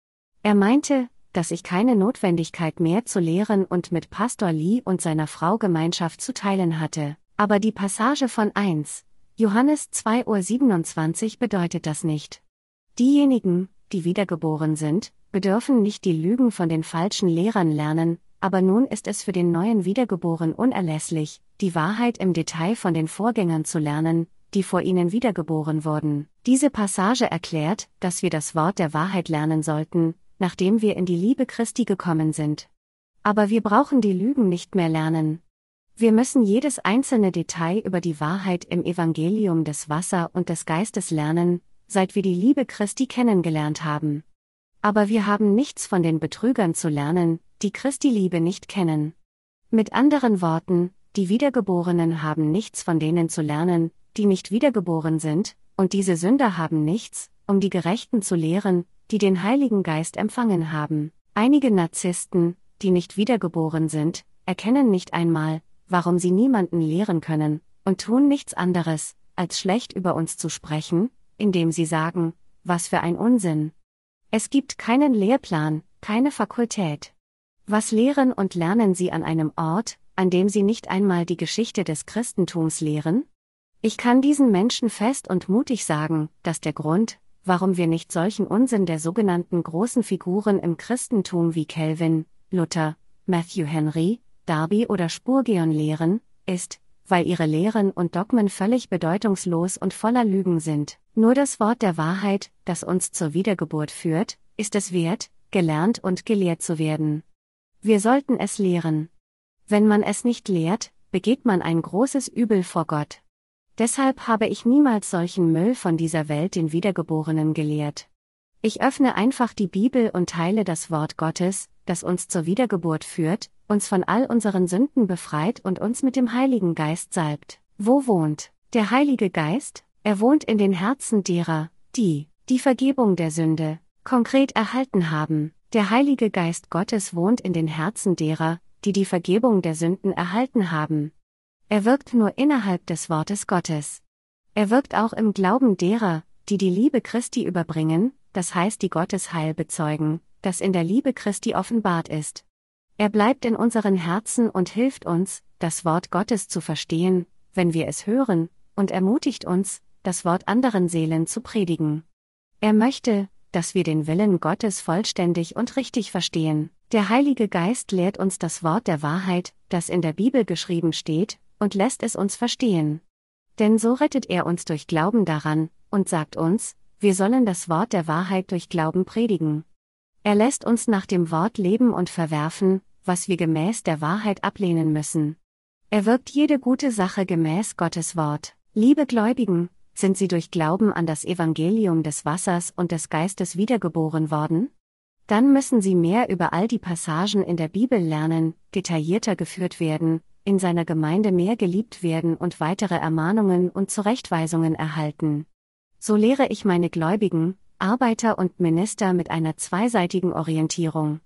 Er meinte, dass ich keine Notwendigkeit mehr zu lehren und mit Pastor Lee und seiner Frau Gemeinschaft zu teilen hatte. Aber die Passage von 1, Johannes 2.27 Uhr bedeutet das nicht. Diejenigen, die wiedergeboren sind, bedürfen nicht die Lügen von den falschen Lehrern lernen, aber nun ist es für den neuen Wiedergeboren unerlässlich, die Wahrheit im Detail von den Vorgängern zu lernen, die vor ihnen wiedergeboren wurden. Diese Passage erklärt, dass wir das Wort der Wahrheit lernen sollten, nachdem wir in die Liebe Christi gekommen sind. Aber wir brauchen die Lügen nicht mehr lernen. Wir müssen jedes einzelne Detail über die Wahrheit im Evangelium des Wasser und des Geistes lernen, seit wir die Liebe Christi kennengelernt haben. Aber wir haben nichts von den Betrügern zu lernen, die Christi Liebe nicht kennen. Mit anderen Worten, die Wiedergeborenen haben nichts von denen zu lernen, die nicht wiedergeboren sind, und diese Sünder haben nichts, um die Gerechten zu lehren, die den Heiligen Geist empfangen haben. Einige Narzissten, die nicht wiedergeboren sind, erkennen nicht einmal, warum sie niemanden lehren können, und tun nichts anderes, als schlecht über uns zu sprechen, indem sie sagen, was für ein Unsinn. Es gibt keinen Lehrplan, keine Fakultät. Was lehren und lernen sie an einem Ort, an dem sie nicht einmal die Geschichte des Christentums lehren? Ich kann diesen Menschen fest und mutig sagen, dass der Grund, warum wir nicht solchen Unsinn der sogenannten großen Figuren im Christentum wie Calvin, Luther, Matthew Henry, Darby oder Spurgeon lehren, ist, weil ihre Lehren und Dogmen völlig bedeutungslos und voller Lügen sind. Nur das Wort der Wahrheit, das uns zur Wiedergeburt führt, ist es wert, gelernt und gelehrt zu werden. Wir sollten es lehren. Wenn man es nicht lehrt, begeht man ein großes Übel vor Gott. Deshalb habe ich niemals solchen Müll von dieser Welt den Wiedergeborenen gelehrt. Ich öffne einfach die Bibel und teile das Wort Gottes, das uns zur Wiedergeburt führt, uns von all unseren Sünden befreit und uns mit dem Heiligen Geist salbt. Wo wohnt der Heilige Geist? Er wohnt in den Herzen derer, die die Vergebung der Sünde konkret erhalten haben. Der Heilige Geist Gottes wohnt in den Herzen derer, die die Vergebung der Sünden erhalten haben. Er wirkt nur innerhalb des Wortes Gottes. Er wirkt auch im Glauben derer, die die Liebe Christi überbringen, das heißt die Gottes Heil bezeugen, das in der Liebe Christi offenbart ist. Er bleibt in unseren Herzen und hilft uns, das Wort Gottes zu verstehen, wenn wir es hören, und ermutigt uns, das Wort anderen Seelen zu predigen. Er möchte, dass wir den Willen Gottes vollständig und richtig verstehen. Der Heilige Geist lehrt uns das Wort der Wahrheit, das in der Bibel geschrieben steht, und lässt es uns verstehen. Denn so rettet er uns durch Glauben daran, und sagt uns, wir sollen das Wort der Wahrheit durch Glauben predigen. Er lässt uns nach dem Wort leben und verwerfen, was wir gemäß der Wahrheit ablehnen müssen. Er wirkt jede gute Sache gemäß Gottes Wort. Liebe Gläubigen, sind sie durch Glauben an das Evangelium des Wassers und des Geistes wiedergeboren worden? Dann müssen sie mehr über all die Passagen in der Bibel lernen, detaillierter geführt werden, in seiner Gemeinde mehr geliebt werden und weitere Ermahnungen und Zurechtweisungen erhalten. So lehre ich meine Gläubigen, Arbeiter und Minister mit einer zweiseitigen Orientierung.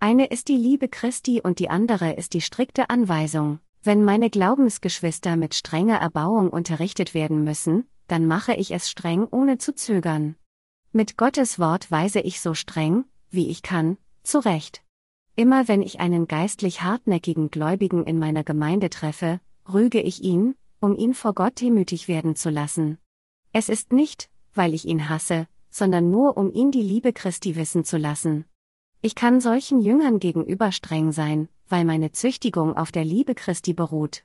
Eine ist die Liebe Christi und die andere ist die strikte Anweisung. Wenn meine Glaubensgeschwister mit strenger Erbauung unterrichtet werden müssen, dann mache ich es streng ohne zu zögern. Mit Gottes Wort weise ich so streng, wie ich kann, zurecht. Immer wenn ich einen geistlich hartnäckigen Gläubigen in meiner Gemeinde treffe, rüge ich ihn, um ihn vor Gott demütig werden zu lassen. Es ist nicht, weil ich ihn hasse, sondern nur um ihn die Liebe Christi wissen zu lassen. Ich kann solchen Jüngern gegenüber streng sein, weil meine Züchtigung auf der Liebe Christi beruht.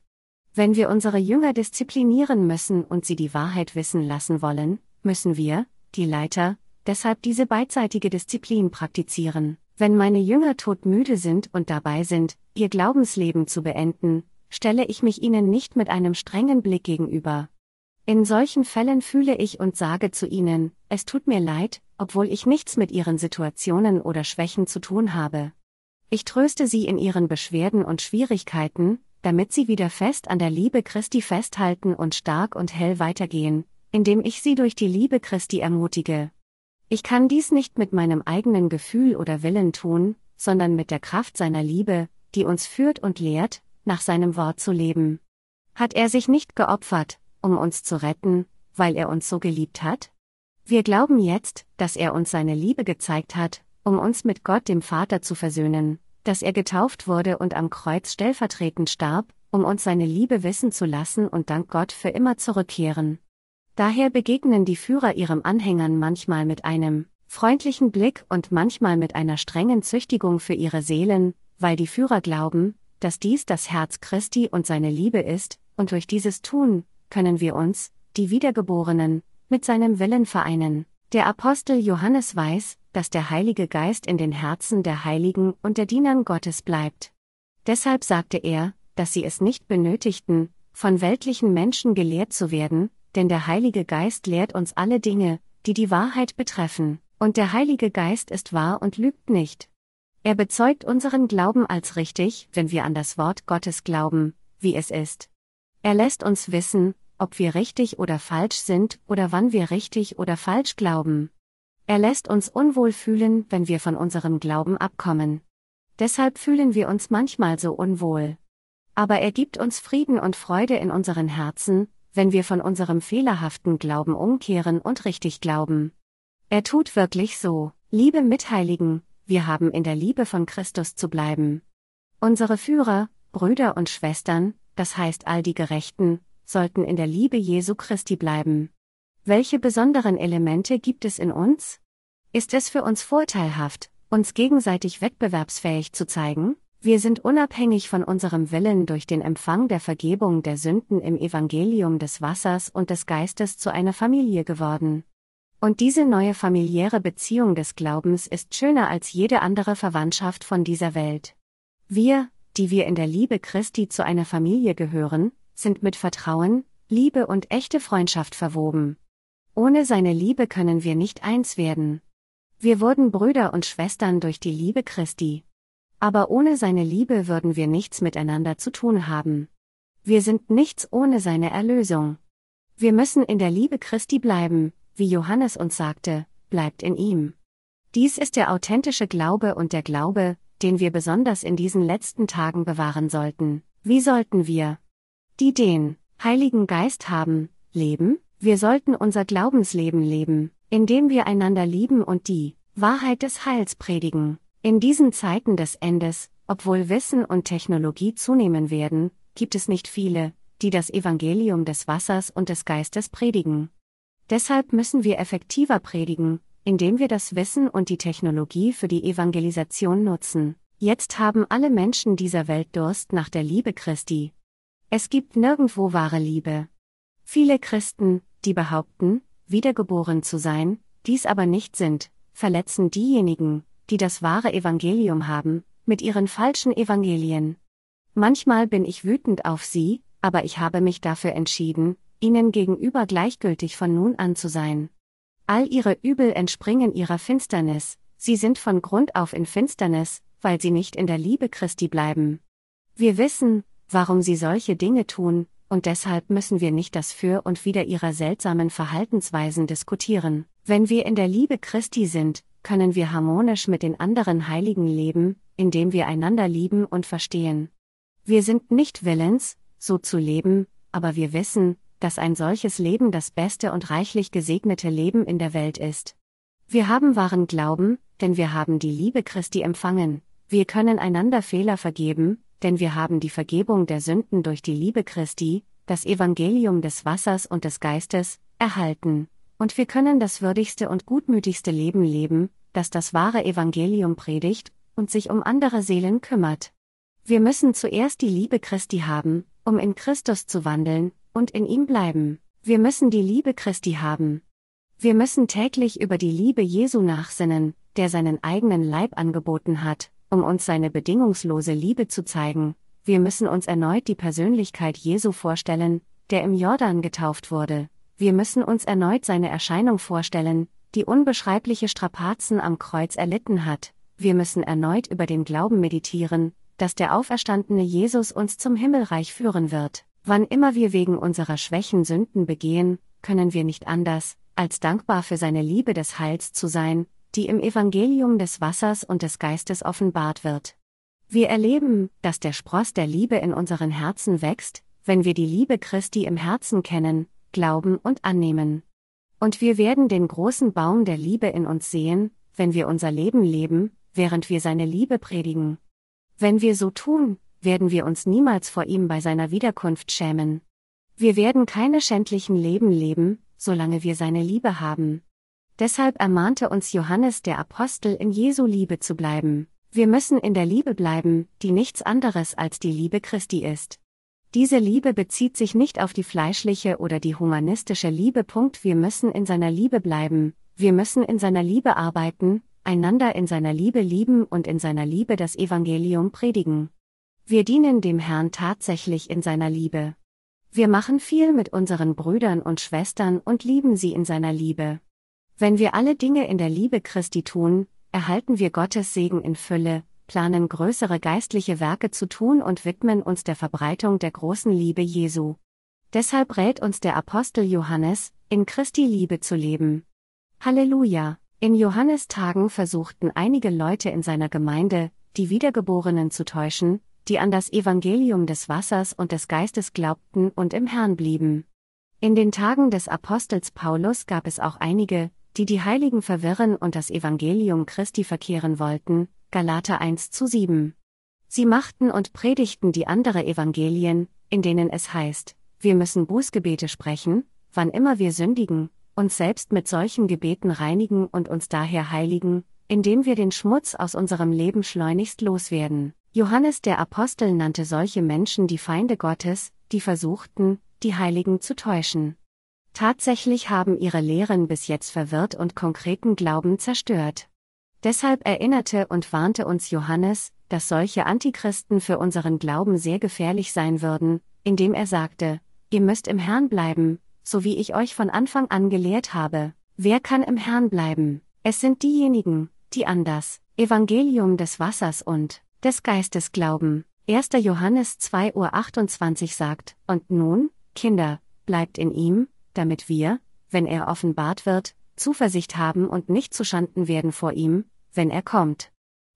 Wenn wir unsere Jünger disziplinieren müssen und sie die Wahrheit wissen lassen wollen, müssen wir, die Leiter, deshalb diese beidseitige Disziplin praktizieren. Wenn meine Jünger todmüde sind und dabei sind, ihr Glaubensleben zu beenden, stelle ich mich ihnen nicht mit einem strengen Blick gegenüber. In solchen Fällen fühle ich und sage zu ihnen, es tut mir leid, obwohl ich nichts mit ihren Situationen oder Schwächen zu tun habe. Ich tröste sie in ihren Beschwerden und Schwierigkeiten, damit sie wieder fest an der Liebe Christi festhalten und stark und hell weitergehen, indem ich sie durch die Liebe Christi ermutige. Ich kann dies nicht mit meinem eigenen Gefühl oder Willen tun, sondern mit der Kraft seiner Liebe, die uns führt und lehrt, nach seinem Wort zu leben. Hat er sich nicht geopfert, um uns zu retten, weil er uns so geliebt hat? Wir glauben jetzt, dass er uns seine Liebe gezeigt hat, um uns mit Gott dem Vater zu versöhnen, dass er getauft wurde und am Kreuz stellvertretend starb, um uns seine Liebe wissen zu lassen und dank Gott für immer zurückkehren. Daher begegnen die Führer ihrem Anhängern manchmal mit einem freundlichen Blick und manchmal mit einer strengen Züchtigung für ihre Seelen, weil die Führer glauben, dass dies das Herz Christi und seine Liebe ist, und durch dieses Tun können wir uns, die Wiedergeborenen, mit seinem Willen vereinen. Der Apostel Johannes weiß, dass der Heilige Geist in den Herzen der Heiligen und der Dienern Gottes bleibt. Deshalb sagte er, dass sie es nicht benötigten, von weltlichen Menschen gelehrt zu werden, denn der Heilige Geist lehrt uns alle Dinge, die die Wahrheit betreffen, und der Heilige Geist ist wahr und lügt nicht. Er bezeugt unseren Glauben als richtig, wenn wir an das Wort Gottes glauben, wie es ist. Er lässt uns wissen, ob wir richtig oder falsch sind oder wann wir richtig oder falsch glauben. Er lässt uns unwohl fühlen, wenn wir von unserem Glauben abkommen. Deshalb fühlen wir uns manchmal so unwohl. Aber er gibt uns Frieden und Freude in unseren Herzen, wenn wir von unserem fehlerhaften Glauben umkehren und richtig glauben. Er tut wirklich so, liebe Mitheiligen, wir haben in der Liebe von Christus zu bleiben. Unsere Führer, Brüder und Schwestern, das heißt all die Gerechten, sollten in der Liebe Jesu Christi bleiben. Welche besonderen Elemente gibt es in uns? Ist es für uns vorteilhaft, uns gegenseitig wettbewerbsfähig zu zeigen? Wir sind unabhängig von unserem Willen durch den Empfang der Vergebung der Sünden im Evangelium des Wassers und des Geistes zu einer Familie geworden. Und diese neue familiäre Beziehung des Glaubens ist schöner als jede andere Verwandtschaft von dieser Welt. Wir, die wir in der Liebe Christi zu einer Familie gehören, sind mit Vertrauen, Liebe und echte Freundschaft verwoben. Ohne seine Liebe können wir nicht eins werden. Wir wurden Brüder und Schwestern durch die Liebe Christi. Aber ohne seine Liebe würden wir nichts miteinander zu tun haben. Wir sind nichts ohne seine Erlösung. Wir müssen in der Liebe Christi bleiben, wie Johannes uns sagte, bleibt in ihm. Dies ist der authentische Glaube und der Glaube, den wir besonders in diesen letzten Tagen bewahren sollten. Wie sollten wir, die den Heiligen Geist haben, leben? Wir sollten unser Glaubensleben leben, indem wir einander lieben und die Wahrheit des Heils predigen. In diesen Zeiten des Endes, obwohl Wissen und Technologie zunehmen werden, gibt es nicht viele, die das Evangelium des Wassers und des Geistes predigen. Deshalb müssen wir effektiver predigen, indem wir das Wissen und die Technologie für die Evangelisation nutzen. Jetzt haben alle Menschen dieser Welt Durst nach der Liebe Christi, es gibt nirgendwo wahre Liebe. Viele Christen, die behaupten, wiedergeboren zu sein, dies aber nicht sind, verletzen diejenigen, die das wahre Evangelium haben, mit ihren falschen Evangelien. Manchmal bin ich wütend auf sie, aber ich habe mich dafür entschieden, ihnen gegenüber gleichgültig von nun an zu sein. All ihre Übel entspringen ihrer Finsternis, sie sind von Grund auf in Finsternis, weil sie nicht in der Liebe Christi bleiben. Wir wissen, warum sie solche Dinge tun, und deshalb müssen wir nicht das Für und Wider ihrer seltsamen Verhaltensweisen diskutieren. Wenn wir in der Liebe Christi sind, können wir harmonisch mit den anderen Heiligen leben, indem wir einander lieben und verstehen. Wir sind nicht willens, so zu leben, aber wir wissen, dass ein solches Leben das beste und reichlich gesegnete Leben in der Welt ist. Wir haben wahren Glauben, denn wir haben die Liebe Christi empfangen, wir können einander Fehler vergeben, denn wir haben die Vergebung der Sünden durch die Liebe Christi, das Evangelium des Wassers und des Geistes, erhalten, und wir können das würdigste und gutmütigste Leben leben, das das wahre Evangelium predigt und sich um andere Seelen kümmert. Wir müssen zuerst die Liebe Christi haben, um in Christus zu wandeln, und in ihm bleiben. Wir müssen die Liebe Christi haben. Wir müssen täglich über die Liebe Jesu nachsinnen, der seinen eigenen Leib angeboten hat, um uns seine bedingungslose Liebe zu zeigen. Wir müssen uns erneut die Persönlichkeit Jesu vorstellen, der im Jordan getauft wurde. Wir müssen uns erneut seine Erscheinung vorstellen, die unbeschreibliche Strapazen am Kreuz erlitten hat. Wir müssen erneut über den Glauben meditieren, dass der auferstandene Jesus uns zum Himmelreich führen wird. Wann immer wir wegen unserer Schwächen Sünden begehen, können wir nicht anders, als dankbar für seine Liebe des Heils zu sein, die im Evangelium des Wassers und des Geistes offenbart wird. Wir erleben, dass der Spross der Liebe in unseren Herzen wächst, wenn wir die Liebe Christi im Herzen kennen, glauben und annehmen. Und wir werden den großen Baum der Liebe in uns sehen, wenn wir unser Leben leben, während wir seine Liebe predigen. Wenn wir so tun, werden wir uns niemals vor ihm bei seiner Wiederkunft schämen. Wir werden keine schändlichen Leben leben, solange wir seine Liebe haben. Deshalb ermahnte uns Johannes der Apostel in Jesu Liebe zu bleiben. Wir müssen in der Liebe bleiben, die nichts anderes als die Liebe Christi ist. Diese Liebe bezieht sich nicht auf die fleischliche oder die humanistische Liebe. Wir müssen in seiner Liebe bleiben, wir müssen in seiner Liebe arbeiten, einander in seiner Liebe lieben und in seiner Liebe das Evangelium predigen. Wir dienen dem Herrn tatsächlich in seiner Liebe. Wir machen viel mit unseren Brüdern und Schwestern und lieben sie in seiner Liebe. Wenn wir alle Dinge in der Liebe Christi tun, erhalten wir Gottes Segen in Fülle, planen größere geistliche Werke zu tun und widmen uns der Verbreitung der großen Liebe Jesu. Deshalb rät uns der Apostel Johannes, in Christi Liebe zu leben. Halleluja! In Johannes Tagen versuchten einige Leute in seiner Gemeinde, die Wiedergeborenen zu täuschen, die an das Evangelium des Wassers und des Geistes glaubten und im Herrn blieben. In den Tagen des Apostels Paulus gab es auch einige, die die Heiligen verwirren und das Evangelium Christi verkehren wollten, Galater 1 zu 7. Sie machten und predigten die andere Evangelien, in denen es heißt, wir müssen Bußgebete sprechen, wann immer wir sündigen, uns selbst mit solchen Gebeten reinigen und uns daher heiligen, indem wir den Schmutz aus unserem Leben schleunigst loswerden. Johannes der Apostel nannte solche Menschen die Feinde Gottes, die versuchten, die Heiligen zu täuschen. Tatsächlich haben ihre Lehren bis jetzt verwirrt und konkreten Glauben zerstört. Deshalb erinnerte und warnte uns Johannes, dass solche Antichristen für unseren Glauben sehr gefährlich sein würden, indem er sagte, ihr müsst im Herrn bleiben, so wie ich euch von Anfang an gelehrt habe. Wer kann im Herrn bleiben? Es sind diejenigen, die an das Evangelium des Wassers und des Geistes glauben. 1. Johannes 2 Uhr 28 sagt, Und nun, Kinder, bleibt in ihm, damit wir, wenn er offenbart wird, Zuversicht haben und nicht zuschanden werden vor ihm, wenn er kommt.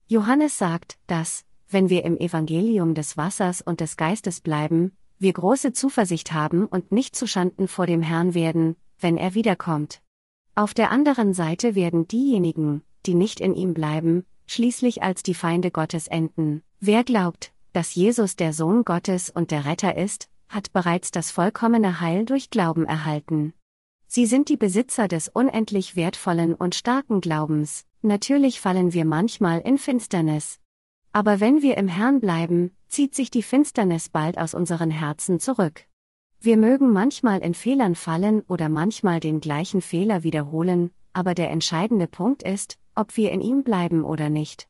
Johannes sagt, dass, wenn wir im Evangelium des Wassers und des Geistes bleiben, wir große Zuversicht haben und nicht zuschanden vor dem Herrn werden, wenn er wiederkommt. Auf der anderen Seite werden diejenigen, die nicht in ihm bleiben, schließlich als die Feinde Gottes enden. Wer glaubt, dass Jesus der Sohn Gottes und der Retter ist, hat bereits das vollkommene Heil durch Glauben erhalten. Sie sind die Besitzer des unendlich wertvollen und starken Glaubens, natürlich fallen wir manchmal in Finsternis. Aber wenn wir im Herrn bleiben, zieht sich die Finsternis bald aus unseren Herzen zurück. Wir mögen manchmal in Fehlern fallen oder manchmal den gleichen Fehler wiederholen, aber der entscheidende Punkt ist, ob wir in ihm bleiben oder nicht.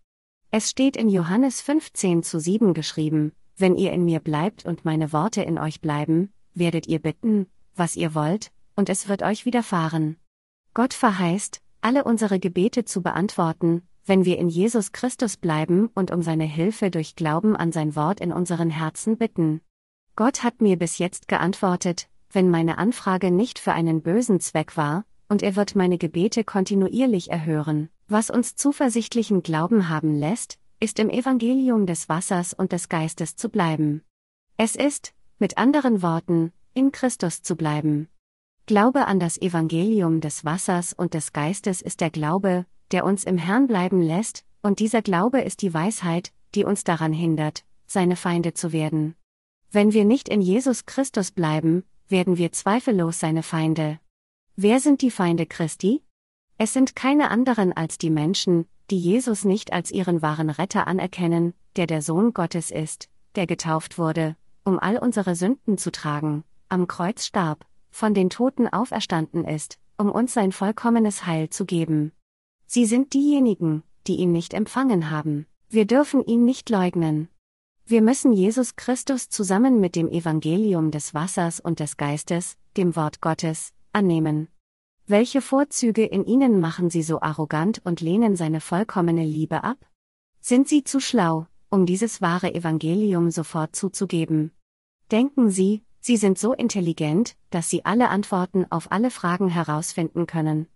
Es steht in Johannes 15 zu 7 geschrieben, wenn ihr in mir bleibt und meine Worte in euch bleiben, werdet ihr bitten, was ihr wollt, und es wird euch widerfahren. Gott verheißt, alle unsere Gebete zu beantworten, wenn wir in Jesus Christus bleiben und um seine Hilfe durch Glauben an sein Wort in unseren Herzen bitten. Gott hat mir bis jetzt geantwortet, wenn meine Anfrage nicht für einen bösen Zweck war, und er wird meine Gebete kontinuierlich erhören. Was uns zuversichtlichen Glauben haben lässt, ist im Evangelium des Wassers und des Geistes zu bleiben. Es ist, mit anderen Worten, in Christus zu bleiben. Glaube an das Evangelium des Wassers und des Geistes ist der Glaube, der uns im Herrn bleiben lässt, und dieser Glaube ist die Weisheit, die uns daran hindert, seine Feinde zu werden. Wenn wir nicht in Jesus Christus bleiben, werden wir zweifellos seine Feinde. Wer sind die Feinde Christi? Es sind keine anderen als die Menschen, die Jesus nicht als ihren wahren Retter anerkennen, der der Sohn Gottes ist, der getauft wurde, um all unsere Sünden zu tragen, am Kreuz starb, von den Toten auferstanden ist, um uns sein vollkommenes Heil zu geben. Sie sind diejenigen, die ihn nicht empfangen haben. Wir dürfen ihn nicht leugnen. Wir müssen Jesus Christus zusammen mit dem Evangelium des Wassers und des Geistes, dem Wort Gottes, annehmen. Welche Vorzüge in ihnen machen sie so arrogant und lehnen seine vollkommene Liebe ab? Sind sie zu schlau, um dieses wahre Evangelium sofort zuzugeben? Denken sie, sie sind so intelligent, dass sie alle Antworten auf alle Fragen herausfinden können?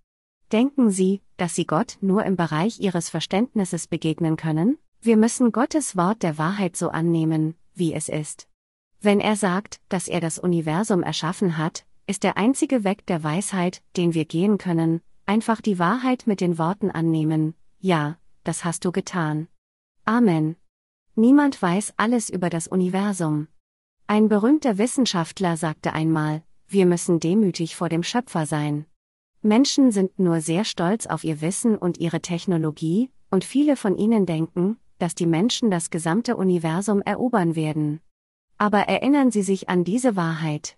Denken Sie, dass Sie Gott nur im Bereich Ihres Verständnisses begegnen können? Wir müssen Gottes Wort der Wahrheit so annehmen, wie es ist. Wenn er sagt, dass er das Universum erschaffen hat, ist der einzige Weg der Weisheit, den wir gehen können, einfach die Wahrheit mit den Worten annehmen, ja, das hast du getan. Amen. Niemand weiß alles über das Universum. Ein berühmter Wissenschaftler sagte einmal, wir müssen demütig vor dem Schöpfer sein. Menschen sind nur sehr stolz auf ihr Wissen und ihre Technologie, und viele von ihnen denken, dass die Menschen das gesamte Universum erobern werden. Aber erinnern Sie sich an diese Wahrheit.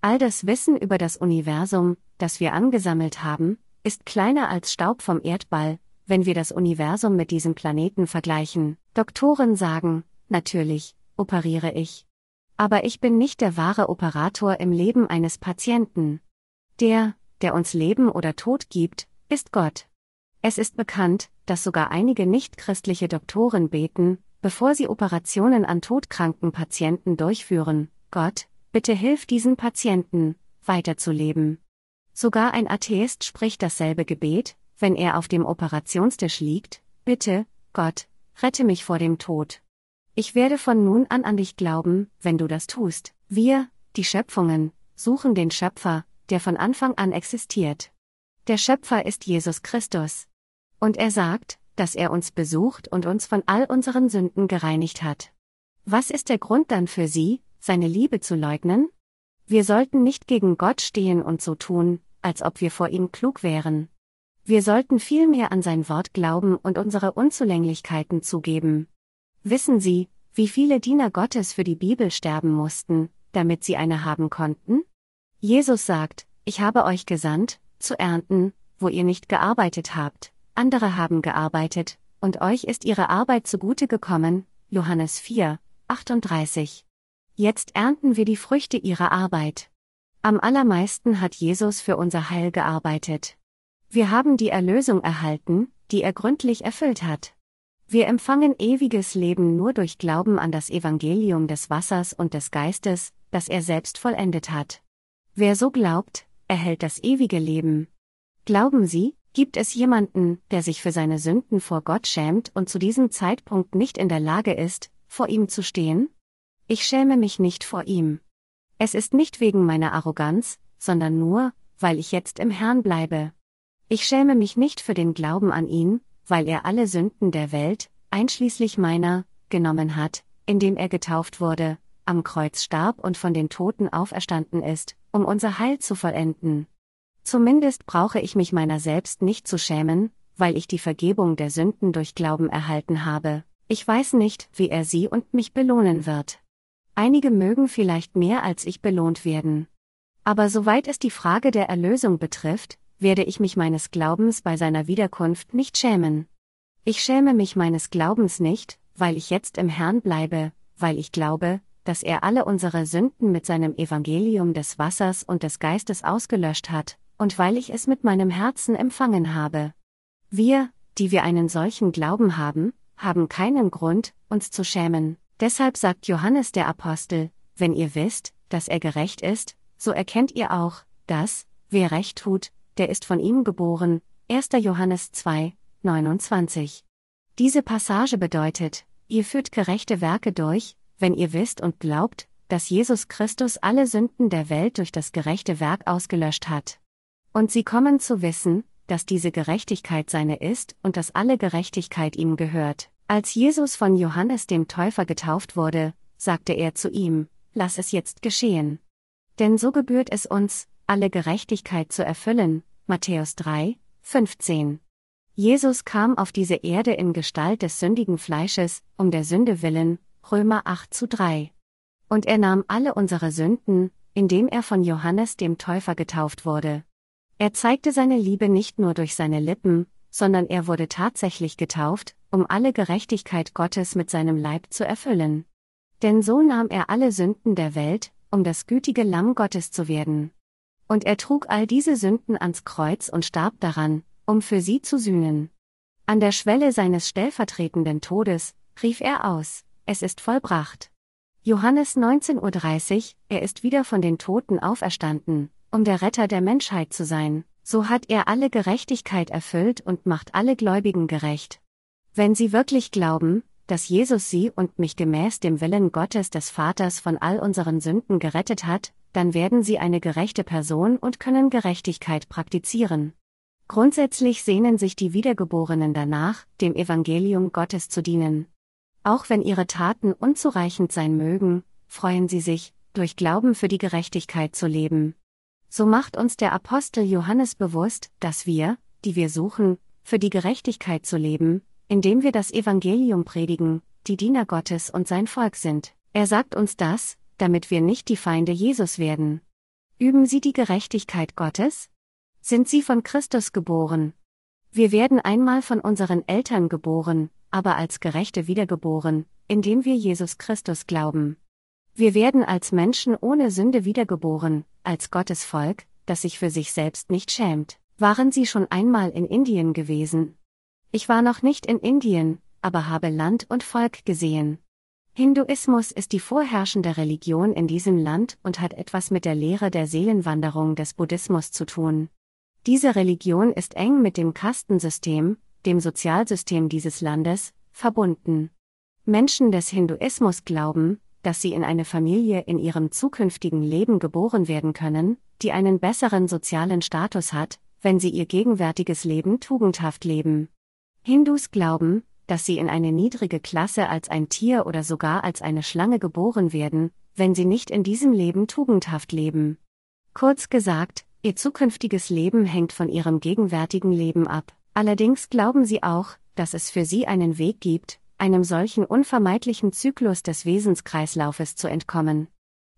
All das Wissen über das Universum, das wir angesammelt haben, ist kleiner als Staub vom Erdball, wenn wir das Universum mit diesem Planeten vergleichen. Doktoren sagen, natürlich, operiere ich. Aber ich bin nicht der wahre Operator im Leben eines Patienten. Der, der uns Leben oder Tod gibt, ist Gott. Es ist bekannt, dass sogar einige nichtchristliche Doktoren beten, bevor sie Operationen an todkranken Patienten durchführen, Gott, bitte hilf diesen Patienten, weiterzuleben. Sogar ein Atheist spricht dasselbe Gebet, wenn er auf dem Operationstisch liegt, bitte, Gott, rette mich vor dem Tod. Ich werde von nun an an dich glauben, wenn du das tust. Wir, die Schöpfungen, suchen den Schöpfer, der von Anfang an existiert. Der Schöpfer ist Jesus Christus. Und er sagt, dass er uns besucht und uns von all unseren Sünden gereinigt hat. Was ist der Grund dann für Sie, seine Liebe zu leugnen? Wir sollten nicht gegen Gott stehen und so tun, als ob wir vor ihm klug wären. Wir sollten vielmehr an sein Wort glauben und unsere Unzulänglichkeiten zugeben. Wissen Sie, wie viele Diener Gottes für die Bibel sterben mussten, damit sie eine haben konnten? Jesus sagt, ich habe euch gesandt, zu ernten, wo ihr nicht gearbeitet habt, andere haben gearbeitet, und euch ist ihre Arbeit zugute gekommen, Johannes 4, 38. Jetzt ernten wir die Früchte ihrer Arbeit. Am allermeisten hat Jesus für unser Heil gearbeitet. Wir haben die Erlösung erhalten, die er gründlich erfüllt hat. Wir empfangen ewiges Leben nur durch Glauben an das Evangelium des Wassers und des Geistes, das er selbst vollendet hat. Wer so glaubt, erhält das ewige Leben. Glauben Sie, gibt es jemanden, der sich für seine Sünden vor Gott schämt und zu diesem Zeitpunkt nicht in der Lage ist, vor ihm zu stehen? Ich schäme mich nicht vor ihm. Es ist nicht wegen meiner Arroganz, sondern nur, weil ich jetzt im Herrn bleibe. Ich schäme mich nicht für den Glauben an ihn, weil er alle Sünden der Welt, einschließlich meiner, genommen hat, indem er getauft wurde, am Kreuz starb und von den Toten auferstanden ist, um unser Heil zu vollenden. Zumindest brauche ich mich meiner selbst nicht zu schämen, weil ich die Vergebung der Sünden durch Glauben erhalten habe. Ich weiß nicht, wie er sie und mich belohnen wird. Einige mögen vielleicht mehr als ich belohnt werden. Aber soweit es die Frage der Erlösung betrifft, werde ich mich meines Glaubens bei seiner Wiederkunft nicht schämen. Ich schäme mich meines Glaubens nicht, weil ich jetzt im Herrn bleibe, weil ich glaube, dass er alle unsere Sünden mit seinem Evangelium des Wassers und des Geistes ausgelöscht hat, und weil ich es mit meinem Herzen empfangen habe. Wir, die wir einen solchen Glauben haben, haben keinen Grund, uns zu schämen. Deshalb sagt Johannes der Apostel, wenn ihr wisst, dass er gerecht ist, so erkennt ihr auch, dass, wer recht tut, der ist von ihm geboren. 1. Johannes 2, 29. Diese Passage bedeutet, ihr führt gerechte Werke durch, wenn ihr wisst und glaubt, dass Jesus Christus alle Sünden der Welt durch das gerechte Werk ausgelöscht hat. Und sie kommen zu wissen, dass diese Gerechtigkeit seine ist und dass alle Gerechtigkeit ihm gehört. Als Jesus von Johannes dem Täufer getauft wurde, sagte er zu ihm, Lass es jetzt geschehen. Denn so gebührt es uns, alle Gerechtigkeit zu erfüllen. Matthäus 3, 15. Jesus kam auf diese Erde in Gestalt des sündigen Fleisches, um der Sünde willen, Römer 8 zu 3. Und er nahm alle unsere Sünden, indem er von Johannes dem Täufer getauft wurde. Er zeigte seine Liebe nicht nur durch seine Lippen, sondern er wurde tatsächlich getauft, um alle Gerechtigkeit Gottes mit seinem Leib zu erfüllen. Denn so nahm er alle Sünden der Welt, um das gütige Lamm Gottes zu werden. Und er trug all diese Sünden ans Kreuz und starb daran, um für sie zu sühnen. An der Schwelle seines stellvertretenden Todes, rief er aus, es ist vollbracht. Johannes 19.30 Uhr, er ist wieder von den Toten auferstanden, um der Retter der Menschheit zu sein, so hat er alle Gerechtigkeit erfüllt und macht alle Gläubigen gerecht. Wenn sie wirklich glauben, dass Jesus sie und mich gemäß dem Willen Gottes des Vaters von all unseren Sünden gerettet hat, dann werden sie eine gerechte Person und können Gerechtigkeit praktizieren. Grundsätzlich sehnen sich die Wiedergeborenen danach, dem Evangelium Gottes zu dienen. Auch wenn ihre Taten unzureichend sein mögen, freuen sie sich, durch Glauben für die Gerechtigkeit zu leben. So macht uns der Apostel Johannes bewusst, dass wir, die wir suchen, für die Gerechtigkeit zu leben, indem wir das Evangelium predigen, die Diener Gottes und sein Volk sind. Er sagt uns das, damit wir nicht die Feinde Jesus werden. Üben Sie die Gerechtigkeit Gottes? Sind Sie von Christus geboren? Wir werden einmal von unseren Eltern geboren, aber als Gerechte wiedergeboren, indem wir Jesus Christus glauben. Wir werden als Menschen ohne Sünde wiedergeboren, als Gottes Volk, das sich für sich selbst nicht schämt. Waren Sie schon einmal in Indien gewesen? Ich war noch nicht in Indien, aber habe Land und Volk gesehen. Hinduismus ist die vorherrschende Religion in diesem Land und hat etwas mit der Lehre der Seelenwanderung des Buddhismus zu tun. Diese Religion ist eng mit dem Kastensystem, dem Sozialsystem dieses Landes, verbunden. Menschen des Hinduismus glauben, dass sie in eine Familie in ihrem zukünftigen Leben geboren werden können, die einen besseren sozialen Status hat, wenn sie ihr gegenwärtiges Leben tugendhaft leben. Hindus glauben, dass sie in eine niedrige Klasse als ein Tier oder sogar als eine Schlange geboren werden, wenn sie nicht in diesem Leben tugendhaft leben. Kurz gesagt, ihr zukünftiges Leben hängt von ihrem gegenwärtigen Leben ab. Allerdings glauben sie auch, dass es für sie einen Weg gibt, einem solchen unvermeidlichen Zyklus des Wesenskreislaufes zu entkommen.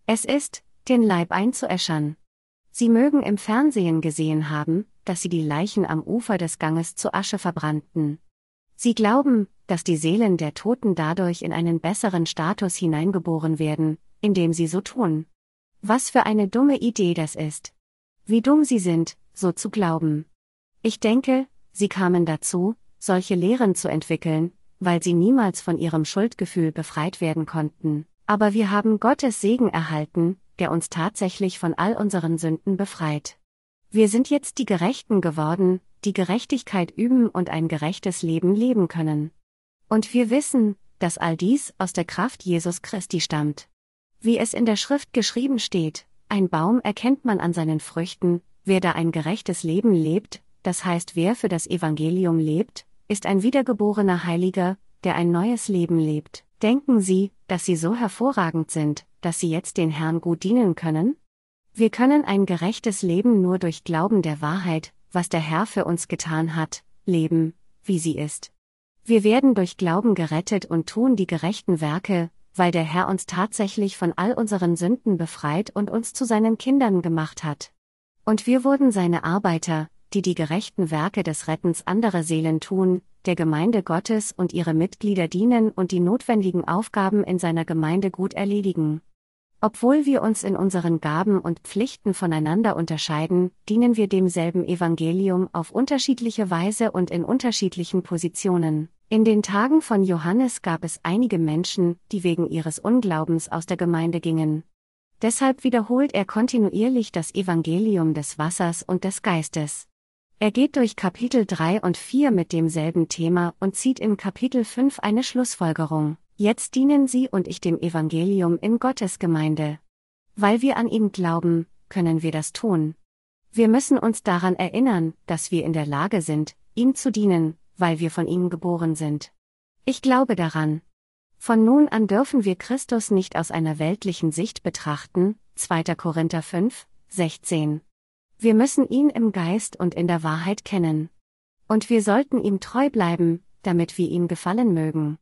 Es ist, den Leib einzuäschern. Sie mögen im Fernsehen gesehen haben, dass sie die Leichen am Ufer des Ganges zu Asche verbrannten. Sie glauben, dass die Seelen der Toten dadurch in einen besseren Status hineingeboren werden, indem sie so tun. Was für eine dumme Idee das ist. Wie dumm sie sind, so zu glauben. Ich denke, sie kamen dazu, solche Lehren zu entwickeln, weil sie niemals von ihrem Schuldgefühl befreit werden konnten. Aber wir haben Gottes Segen erhalten, der uns tatsächlich von all unseren Sünden befreit. Wir sind jetzt die Gerechten geworden, die Gerechtigkeit üben und ein gerechtes Leben leben können. Und wir wissen, dass all dies aus der Kraft Jesus Christi stammt. Wie es in der Schrift geschrieben steht, ein Baum erkennt man an seinen Früchten, wer da ein gerechtes Leben lebt, das heißt wer für das Evangelium lebt, ist ein wiedergeborener Heiliger, der ein neues Leben lebt. Denken Sie, dass Sie so hervorragend sind, dass Sie jetzt den Herrn gut dienen können? Wir können ein gerechtes Leben nur durch Glauben der Wahrheit, was der Herr für uns getan hat, leben, wie sie ist. Wir werden durch Glauben gerettet und tun die gerechten Werke, weil der Herr uns tatsächlich von all unseren Sünden befreit und uns zu seinen Kindern gemacht hat. Und wir wurden seine Arbeiter, die die gerechten Werke des Rettens anderer Seelen tun, der Gemeinde Gottes und ihre Mitglieder dienen und die notwendigen Aufgaben in seiner Gemeinde gut erledigen. Obwohl wir uns in unseren Gaben und Pflichten voneinander unterscheiden, dienen wir demselben Evangelium auf unterschiedliche Weise und in unterschiedlichen Positionen. In den Tagen von Johannes gab es einige Menschen, die wegen ihres Unglaubens aus der Gemeinde gingen. Deshalb wiederholt er kontinuierlich das Evangelium des Wassers und des Geistes. Er geht durch Kapitel 3 und 4 mit demselben Thema und zieht in Kapitel 5 eine Schlussfolgerung. Jetzt dienen Sie und ich dem Evangelium in Gottes Gemeinde. Weil wir an ihn glauben, können wir das tun. Wir müssen uns daran erinnern, dass wir in der Lage sind, ihm zu dienen, weil wir von ihm geboren sind. Ich glaube daran. Von nun an dürfen wir Christus nicht aus einer weltlichen Sicht betrachten, 2. Korinther 5, 16. Wir müssen ihn im Geist und in der Wahrheit kennen. Und wir sollten ihm treu bleiben, damit wir ihm gefallen mögen.